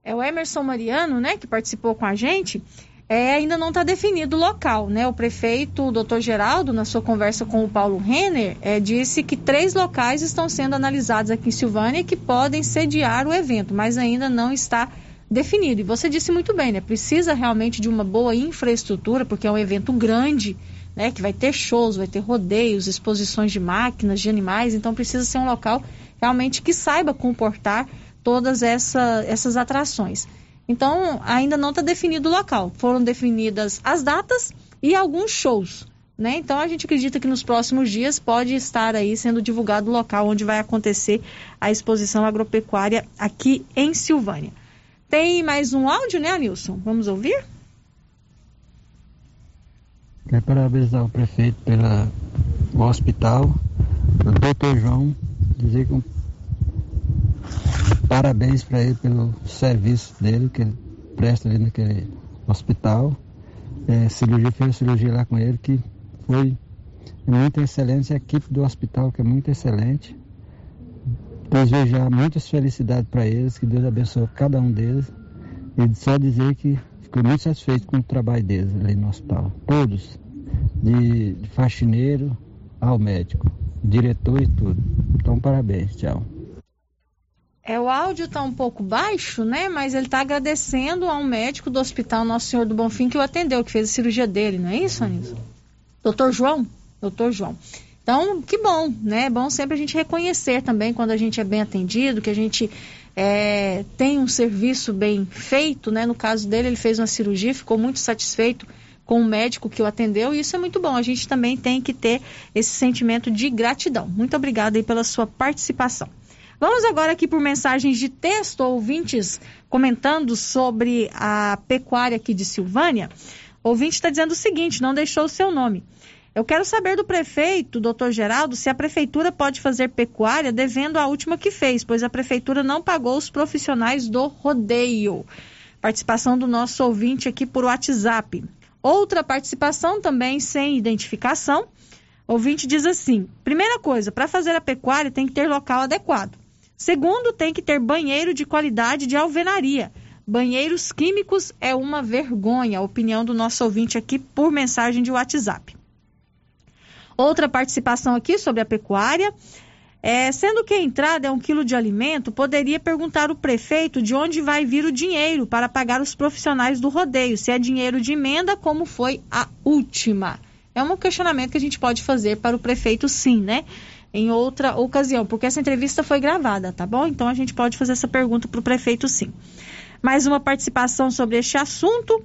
É o Emerson Mariano, né, que participou com a gente, é, ainda não está definido o local, né? O prefeito, o doutor Geraldo, na sua conversa com o Paulo Renner, é, disse que três locais estão sendo analisados aqui em Silvânia que podem sediar o evento, mas ainda não está definido. E você disse muito bem, né? Precisa realmente de uma boa infraestrutura, porque é um evento grande, né? Que vai ter shows, vai ter rodeios, exposições de máquinas, de animais, então precisa ser um local realmente que saiba comportar todas essa, essas atrações. Então, ainda não está definido o local. Foram definidas as datas e alguns shows. Né? Então, a gente acredita que nos próximos dias pode estar aí sendo divulgado o local onde vai acontecer a exposição agropecuária aqui em Silvânia. Tem mais um áudio, né, Nilson? Vamos ouvir? Quero parabenizar o prefeito pelo hospital, o doutor João, dizer que Parabéns para ele pelo serviço dele que ele presta ali naquele hospital. É, cirurgia, fez cirurgia lá com ele que foi muito excelente. A equipe do hospital que é muito excelente. Desejar muitas felicidades para eles, que Deus abençoe cada um deles. E só dizer que fiquei muito satisfeito com o trabalho deles ali no hospital. Todos, de, de faxineiro ao médico, diretor e tudo. Então, parabéns, tchau. É, o áudio está um pouco baixo, né? Mas ele está agradecendo ao médico do Hospital Nosso Senhor do Bonfim que o atendeu, que fez a cirurgia dele, não é isso, Anísio? Doutor João? Doutor João. Então, que bom, né? É bom sempre a gente reconhecer também quando a gente é bem atendido, que a gente é, tem um serviço bem feito, né? No caso dele, ele fez uma cirurgia, ficou muito satisfeito com o médico que o atendeu e isso é muito bom. A gente também tem que ter esse sentimento de gratidão. Muito obrigada aí pela sua participação. Vamos agora aqui por mensagens de texto, ouvintes comentando sobre a pecuária aqui de Silvânia. O ouvinte está dizendo o seguinte, não deixou o seu nome. Eu quero saber do prefeito, doutor Geraldo, se a prefeitura pode fazer pecuária devendo a última que fez, pois a prefeitura não pagou os profissionais do rodeio. Participação do nosso ouvinte aqui por WhatsApp. Outra participação também sem identificação. Ouvinte diz assim: primeira coisa, para fazer a pecuária tem que ter local adequado. Segundo, tem que ter banheiro de qualidade de alvenaria. Banheiros químicos é uma vergonha. A opinião do nosso ouvinte aqui por mensagem de WhatsApp. Outra participação aqui sobre a pecuária. É, sendo que a entrada é um quilo de alimento, poderia perguntar ao prefeito de onde vai vir o dinheiro para pagar os profissionais do rodeio, se é dinheiro de emenda, como foi a última. É um questionamento que a gente pode fazer para o prefeito, sim, né? Em outra ocasião, porque essa entrevista foi gravada, tá bom? Então a gente pode fazer essa pergunta para o prefeito, sim. Mais uma participação sobre este assunto.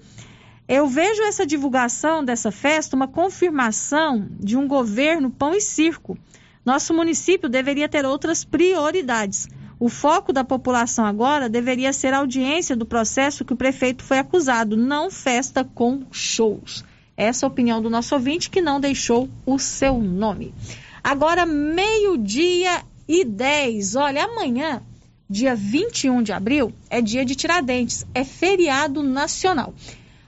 Eu vejo essa divulgação dessa festa uma confirmação de um governo pão e circo. Nosso município deveria ter outras prioridades. O foco da população agora deveria ser a audiência do processo que o prefeito foi acusado, não festa com shows. Essa é a opinião do nosso ouvinte que não deixou o seu nome. Agora, meio-dia e 10. Olha, amanhã, dia 21 de abril, é dia de Tiradentes, é feriado nacional.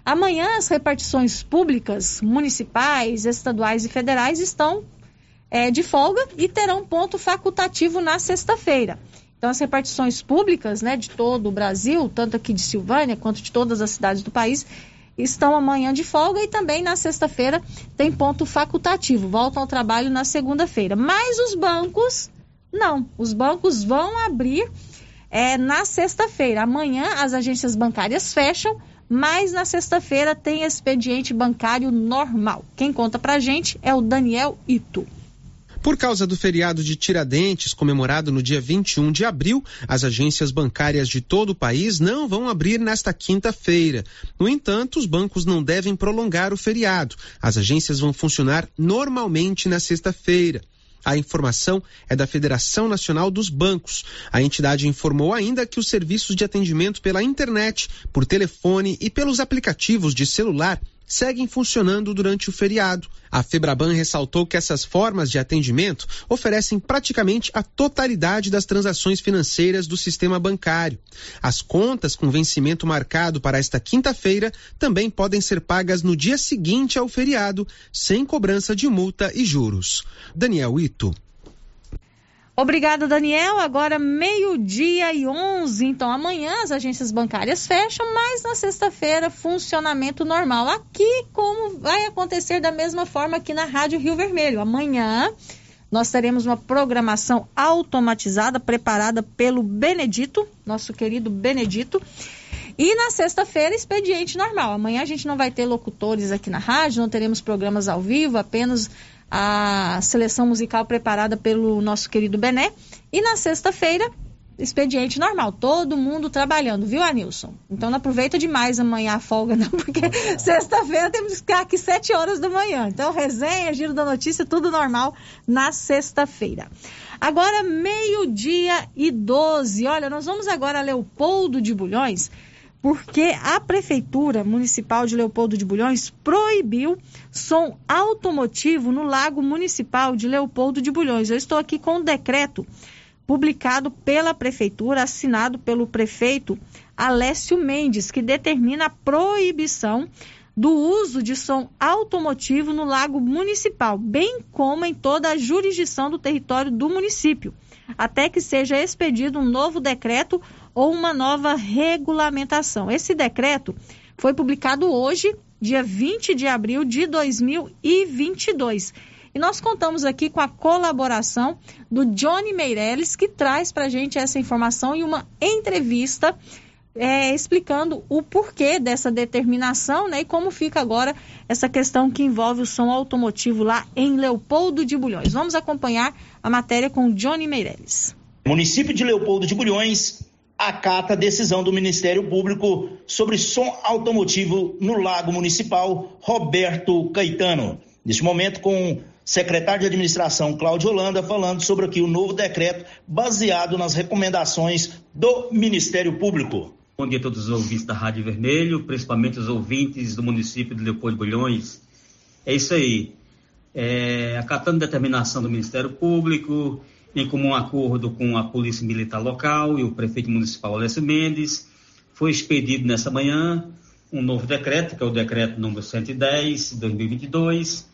Amanhã, as repartições públicas, municipais, estaduais e federais estão é, de folga e terão ponto facultativo na sexta-feira. Então, as repartições públicas né, de todo o Brasil, tanto aqui de Silvânia quanto de todas as cidades do país, estão amanhã de folga e também na sexta-feira tem ponto facultativo. Voltam ao trabalho na segunda-feira. Mas os bancos, não. Os bancos vão abrir é, na sexta-feira. Amanhã as agências bancárias fecham mas na sexta-feira tem expediente bancário normal. Quem conta pra gente é o Daniel Itu. Por causa do feriado de Tiradentes, comemorado no dia 21 de abril, as agências bancárias de todo o país não vão abrir nesta quinta-feira. No entanto, os bancos não devem prolongar o feriado. As agências vão funcionar normalmente na sexta-feira. A informação é da Federação Nacional dos Bancos. A entidade informou ainda que os serviços de atendimento pela internet, por telefone e pelos aplicativos de celular seguem funcionando durante o feriado. A Febraban ressaltou que essas formas de atendimento oferecem praticamente a totalidade das transações financeiras do sistema bancário. As contas com vencimento marcado para esta quinta-feira também podem ser pagas no dia seguinte ao feriado, sem cobrança de multa e juros. Daniel Ito. Obrigada, Daniel. Agora meio-dia e 11. Então, amanhã as agências bancárias fecham, mas na sexta-feira, funcionamento normal. Aqui, como vai acontecer da mesma forma aqui na Rádio Rio Vermelho. Amanhã nós teremos uma programação automatizada preparada pelo Benedito, nosso querido Benedito. E na sexta-feira, expediente normal. Amanhã a gente não vai ter locutores aqui na rádio, não teremos programas ao vivo, apenas a seleção musical preparada pelo nosso querido Bené. E na sexta-feira, expediente normal, todo mundo trabalhando, viu, Anilson? Então não aproveita demais amanhã a folga, não, porque sexta-feira temos que ficar aqui sete horas da manhã. Então, resenha, giro da notícia, tudo normal na sexta-feira. Agora, meio-dia e doze. Olha, nós vamos agora a Leopoldo de Bulhões porque a Prefeitura Municipal de Leopoldo de Bulhões proibiu som automotivo no Lago Municipal de Leopoldo de Bulhões. Eu estou aqui com um decreto publicado pela Prefeitura, assinado pelo prefeito Alessio Mendes, que determina a proibição do uso de som automotivo no Lago Municipal, bem como em toda a jurisdição do território do município, até que seja expedido um novo decreto ou uma nova regulamentação. Esse decreto foi publicado hoje, dia 20 de abril de 2022. E nós contamos aqui com a colaboração do Johnny Meirelles, que traz para a gente essa informação e uma entrevista é, explicando o porquê dessa determinação né, e como fica agora essa questão que envolve o som automotivo lá em Leopoldo de Bulhões. Vamos acompanhar a matéria com o Johnny Meirelles. Município de Leopoldo de Bulhões acata a decisão do Ministério Público sobre som automotivo no Lago Municipal, Roberto Caetano. Neste momento, com o secretário de administração, Cláudio Holanda, falando sobre aqui o novo decreto baseado nas recomendações do Ministério Público. Bom dia a todos os ouvintes da Rádio Vermelho, principalmente os ouvintes do município de Leopoldo Bulhões. É isso aí. É, acatando determinação do Ministério Público, em comum acordo com a Polícia Militar Local e o prefeito municipal Alessio Mendes, foi expedido nessa manhã um novo decreto, que é o decreto número 110, 2022,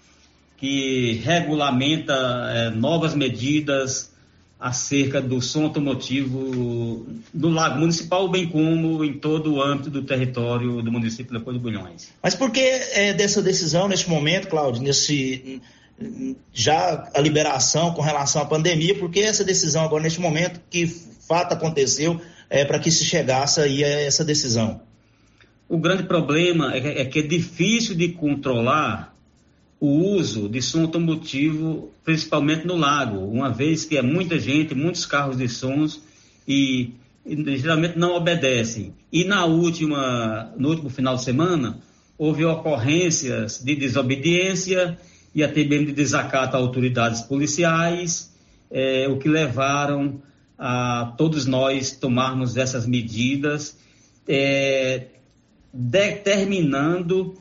que regulamenta é, novas medidas acerca do som automotivo do Lago Municipal, bem como em todo o âmbito do território do município de Leopoldo Bulhões. Mas por que é, dessa decisão neste momento, Cláudio, nesse já a liberação com relação à pandemia, porque essa decisão agora, neste momento, que fato aconteceu é, para que se chegasse aí a essa decisão? O grande problema é, é que é difícil de controlar o uso de som automotivo, principalmente no lago, uma vez que é muita gente, muitos carros de sons e, e geralmente não obedecem. E na última, no último final de semana, houve ocorrências de desobediência e até mesmo de desacato a autoridades policiais, é, o que levaram a todos nós tomarmos essas medidas, é, determinando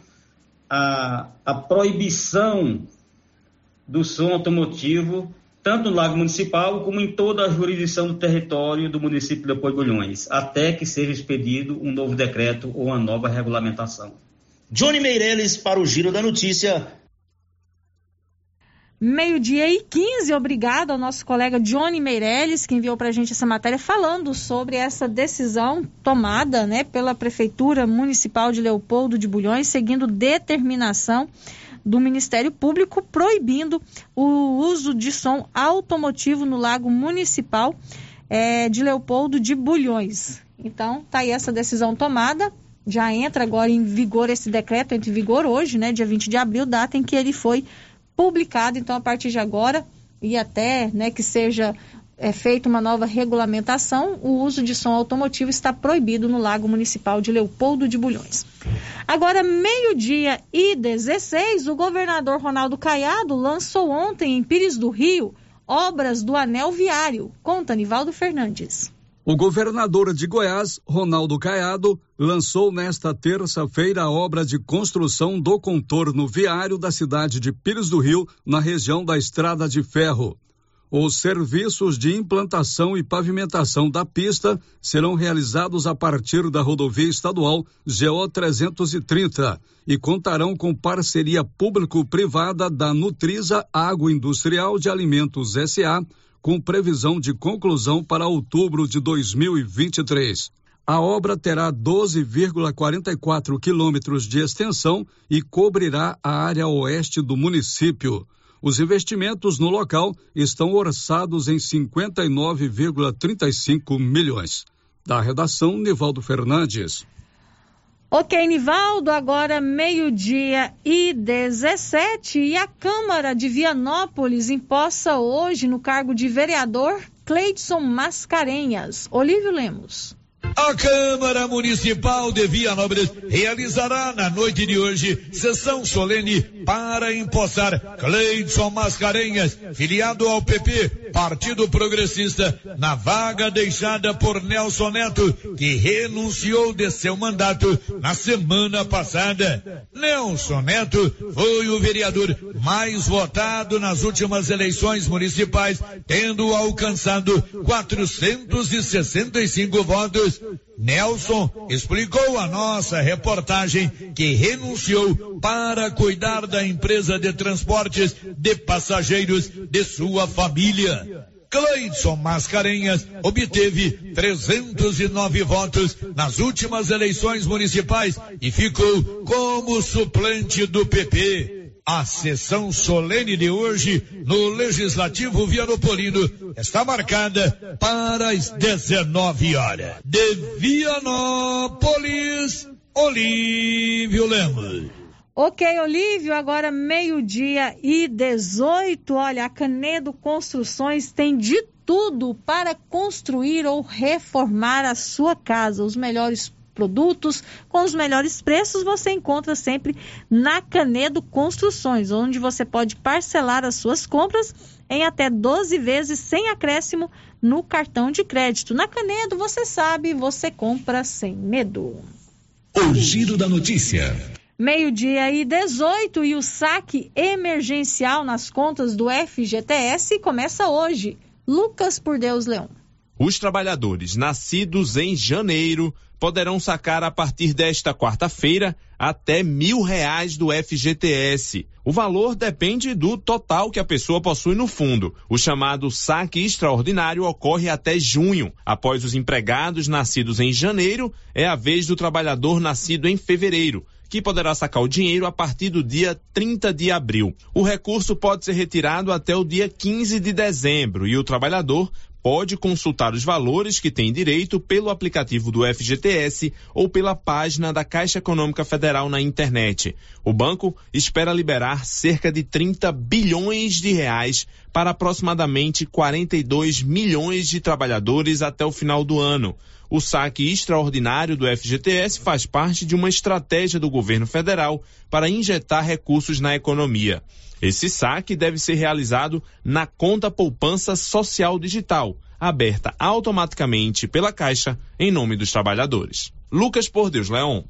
a, a proibição do som automotivo, tanto no Lago Municipal como em toda a jurisdição do território do município de Leopoldo até que seja expedido um novo decreto ou uma nova regulamentação. Johnny Meirelles para o Giro da Notícia meio-dia e 15. Obrigado ao nosso colega Johnny Meirelles, que enviou para a gente essa matéria falando sobre essa decisão tomada né, pela Prefeitura Municipal de Leopoldo de Bulhões, seguindo determinação do Ministério Público, proibindo o uso de som automotivo no Lago Municipal é, de Leopoldo de Bulhões. Então, tá aí essa decisão tomada. Já entra agora em vigor esse decreto, entra em vigor hoje, né, dia 20 de abril, data em que ele foi publicado, então a partir de agora e até né, que seja é, feita uma nova regulamentação, o uso de som automotivo está proibido no Lago Municipal de Leopoldo de Bulhões. Agora, meio-dia e 16, o governador Ronaldo Caiado lançou ontem em Pires do Rio obras do anel viário. Conta, Nivaldo Fernandes. O governador de Goiás, Ronaldo Caiado, lançou nesta terça-feira a obra de construção do contorno viário da cidade de Pires do Rio, na região da Estrada de Ferro. Os serviços de implantação e pavimentação da pista serão realizados a partir da rodovia estadual GO 330 e contarão com parceria público-privada da Nutrisa Agroindustrial de Alimentos SA, com previsão de conclusão para outubro de 2023. A obra terá 12,44 quilômetros de extensão e cobrirá a área oeste do município. Os investimentos no local estão orçados em 59,35 milhões. Da redação, Nivaldo Fernandes. Ok, Nivaldo, agora meio-dia e 17 e a Câmara de Vianópolis imposta hoje no cargo de vereador Cleidson Mascarenhas. Olívio Lemos. A Câmara Municipal de Vianópolis realizará na noite de hoje sessão solene para empossar Cleidson Mascarenhas, filiado ao PP, Partido Progressista, na vaga deixada por Nelson Neto, que renunciou de seu mandato na semana passada. Nelson Neto foi o vereador mais votado nas últimas eleições municipais, tendo alcançado 465 votos Nelson explicou a nossa reportagem que renunciou para cuidar da empresa de transportes de passageiros de sua família. Cleidson Mascarenhas obteve 309 votos nas últimas eleições municipais e ficou como suplente do PP. A sessão solene de hoje no Legislativo Vianopolino está marcada para as 19 horas. De Vianópolis, Olívio Lemos. Ok, Olívio, agora meio-dia e 18. Olha, a Canedo Construções tem de tudo para construir ou reformar a sua casa. Os melhores produtos com os melhores preços você encontra sempre na Canedo Construções, onde você pode parcelar as suas compras em até 12 vezes sem acréscimo no cartão de crédito. Na Canedo, você sabe, você compra sem medo. O giro da notícia. Meio-dia e 18 e o saque emergencial nas contas do FGTS começa hoje. Lucas por Deus Leão. Os trabalhadores nascidos em janeiro poderão sacar a partir desta quarta-feira até mil reais do FGTS. O valor depende do total que a pessoa possui no fundo. O chamado saque extraordinário ocorre até junho. Após os empregados nascidos em janeiro, é a vez do trabalhador nascido em fevereiro que poderá sacar o dinheiro a partir do dia 30 de abril. O recurso pode ser retirado até o dia 15 de dezembro e o trabalhador pode consultar os valores que tem direito pelo aplicativo do FGTS ou pela página da Caixa Econômica Federal na internet. O banco espera liberar cerca de 30 bilhões de reais para aproximadamente 42 milhões de trabalhadores até o final do ano. O saque extraordinário do FGTS faz parte de uma estratégia do governo federal para injetar recursos na economia. Esse saque deve ser realizado na conta poupança social digital, aberta automaticamente pela Caixa em nome dos trabalhadores. Lucas Por Deus Leão.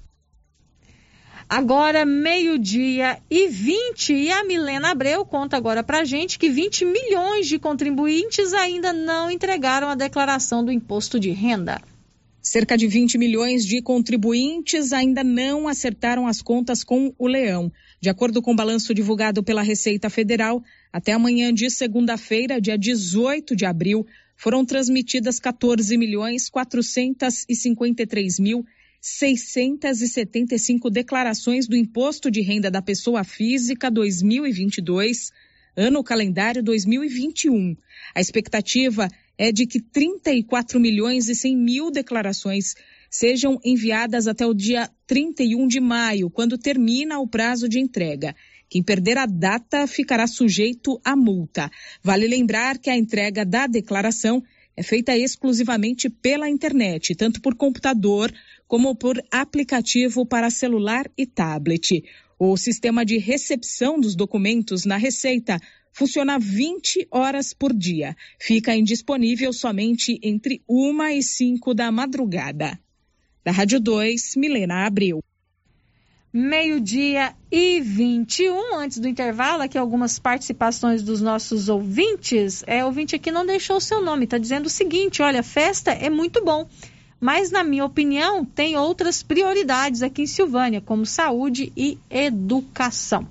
Agora, meio-dia e 20, e a Milena Abreu conta agora pra gente que 20 milhões de contribuintes ainda não entregaram a declaração do imposto de renda. Cerca de 20 milhões de contribuintes ainda não acertaram as contas com o Leão. De acordo com o balanço divulgado pela Receita Federal, até amanhã de segunda-feira, dia 18 de abril, foram transmitidas 14 milhões 453 mil 675 declarações do Imposto de Renda da Pessoa Física 2022, ano calendário 2021. A expectativa é de que 34 milhões e 100 mil declarações sejam enviadas até o dia 31 de maio, quando termina o prazo de entrega. Quem perder a data ficará sujeito à multa. Vale lembrar que a entrega da declaração é feita exclusivamente pela internet, tanto por computador como por aplicativo para celular e tablet. O sistema de recepção dos documentos na Receita funciona 20 horas por dia. Fica indisponível somente entre 1 e 5 da madrugada. Da Rádio 2, Milena Abril. Meio-dia e 21, antes do intervalo, aqui algumas participações dos nossos ouvintes. É, ouvinte aqui não deixou o seu nome, está dizendo o seguinte: olha, festa é muito bom, mas na minha opinião tem outras prioridades aqui em Silvânia, como saúde e educação.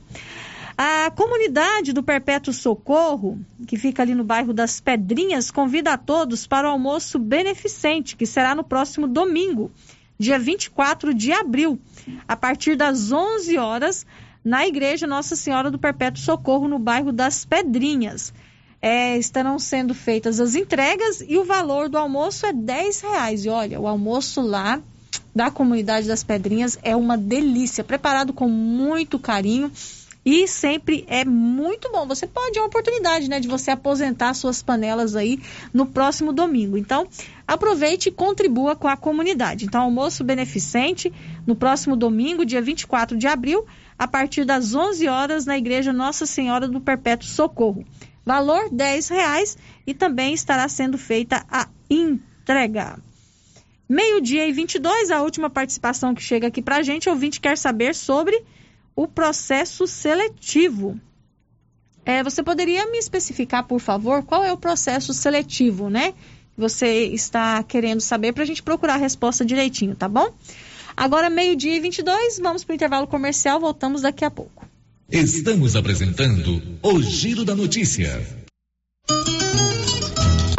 A comunidade do Perpétuo Socorro, que fica ali no bairro das Pedrinhas, convida a todos para o almoço beneficente, que será no próximo domingo, dia 24 de abril, a partir das 11 horas, na Igreja Nossa Senhora do Perpétuo Socorro, no bairro das Pedrinhas. É, estarão sendo feitas as entregas e o valor do almoço é 10 reais. E olha, o almoço lá da comunidade das Pedrinhas é uma delícia, preparado com muito carinho e sempre é muito bom. Você pode, é uma oportunidade, né, de você aposentar suas panelas aí no próximo domingo. Então, aproveite e contribua com a comunidade. Então, almoço beneficente no próximo domingo, dia 24 de abril, a partir das 11 horas na Igreja Nossa Senhora do Perpétuo Socorro. Valor R$ reais e também estará sendo feita a entrega. Meio-dia e 22, a última participação que chega aqui para a gente. O ouvinte quer saber sobre o processo seletivo. É, você poderia me especificar, por favor, qual é o processo seletivo, né? Você está querendo saber para a gente procurar a resposta direitinho, tá bom? Agora, meio-dia e 22, vamos para o intervalo comercial, voltamos daqui a pouco. Estamos apresentando o Giro da Notícia.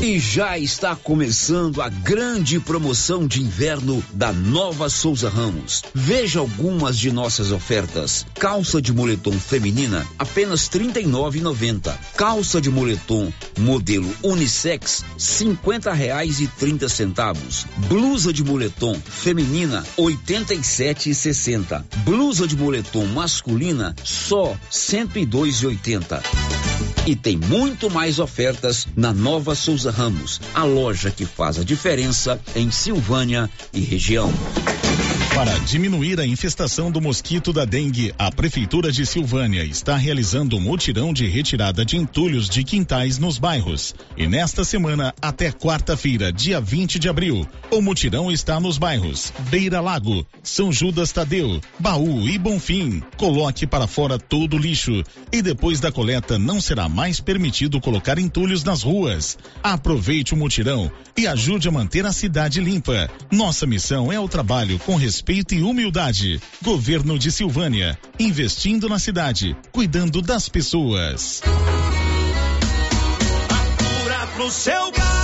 E já está começando a grande promoção de inverno da Nova Souza Ramos. Veja algumas de nossas ofertas. Calça de moletom feminina, apenas R$ 39,90. Calça de moletom modelo unissex, cinquenta reais e trinta centavos. Blusa de moletom feminina, oitenta e sete e sessenta. Blusa de moletom masculina, só e oitenta. E tem muito mais ofertas na Nova Souza Ramos, a loja que faz a diferença em Silvânia e região. Para diminuir a infestação do mosquito da dengue, a Prefeitura de Silvânia está realizando um mutirão de retirada de entulhos de quintais nos bairros. E nesta semana, até quarta-feira, dia 20 de abril, o mutirão está nos bairros Beira Lago, São Judas Tadeu, Baú e Bonfim. Coloque para fora todo o lixo e depois da coleta não será mais permitido colocar entulhos nas ruas. Aproveite o mutirão e ajude a manter a cidade limpa. Nossa missão é o trabalho com respeito e humildade. Governo de Silvânia, investindo na cidade, cuidando das pessoas. Pro seu gado,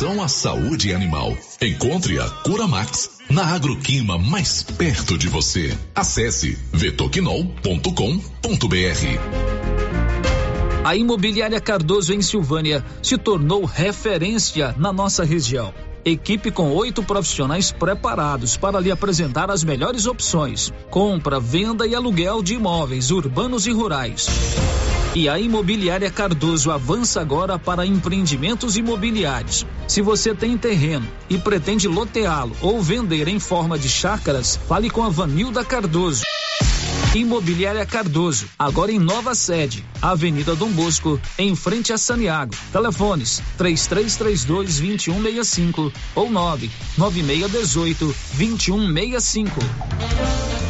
dedicação à saúde animal. Encontre a Cura Max na Agroquima mais perto de você. Acesse vetoquinol.com.br. A Imobiliária Cardoso em Silvânia se tornou referência na nossa região. Equipe com oito profissionais preparados para lhe apresentar as melhores opções: compra, venda e aluguel de imóveis urbanos e rurais. E a Imobiliária Cardoso avança agora para empreendimentos imobiliários. Se você tem terreno e pretende loteá-lo ou vender em forma de chácaras, fale com a Vanilda Cardoso. Imobiliária Cardoso, agora em nova sede, Avenida Dom Bosco, em frente a Saniago. Telefones 3332 2165 ou 99618 2165.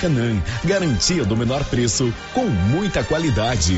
garantia do menor preço com muita qualidade.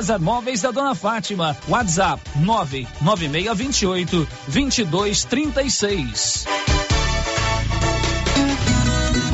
César Móveis da Dona Fátima. WhatsApp 99628 2236.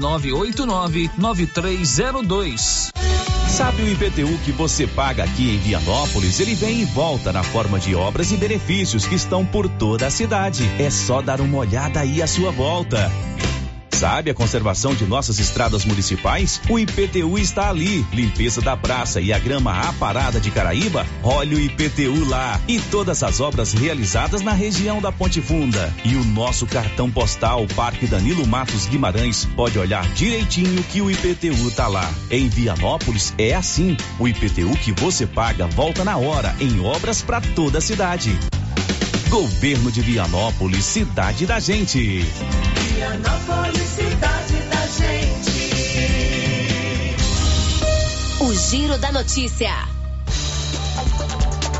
9989-9302. Sabe o IPTU que você paga aqui em Vianópolis? Ele vem e volta na forma de obras e benefícios que estão por toda a cidade. É só dar uma olhada aí à sua volta. Sabe a conservação de nossas estradas municipais? O IPTU está ali. Limpeza da praça e a grama aparada de Caraíba? Olha o IPTU lá. E todas as obras realizadas na região da Ponte Funda. E o nosso cartão postal Parque Danilo Matos Guimarães pode olhar direitinho que o IPTU tá lá. Em Vianópolis é assim. O IPTU que você paga volta na hora em obras para toda a cidade. Governo de Vianópolis, cidade da gente. Vianópolis, cidade da gente. O Giro da Notícia.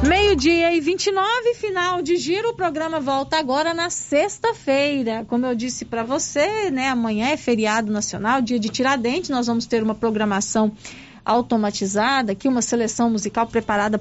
Meio-dia e 29, final de giro. O programa volta agora na sexta-feira. Como eu disse para você, né? Amanhã é feriado nacional, dia de Tiradentes. Nós vamos ter uma programação automatizada aqui, uma seleção musical preparada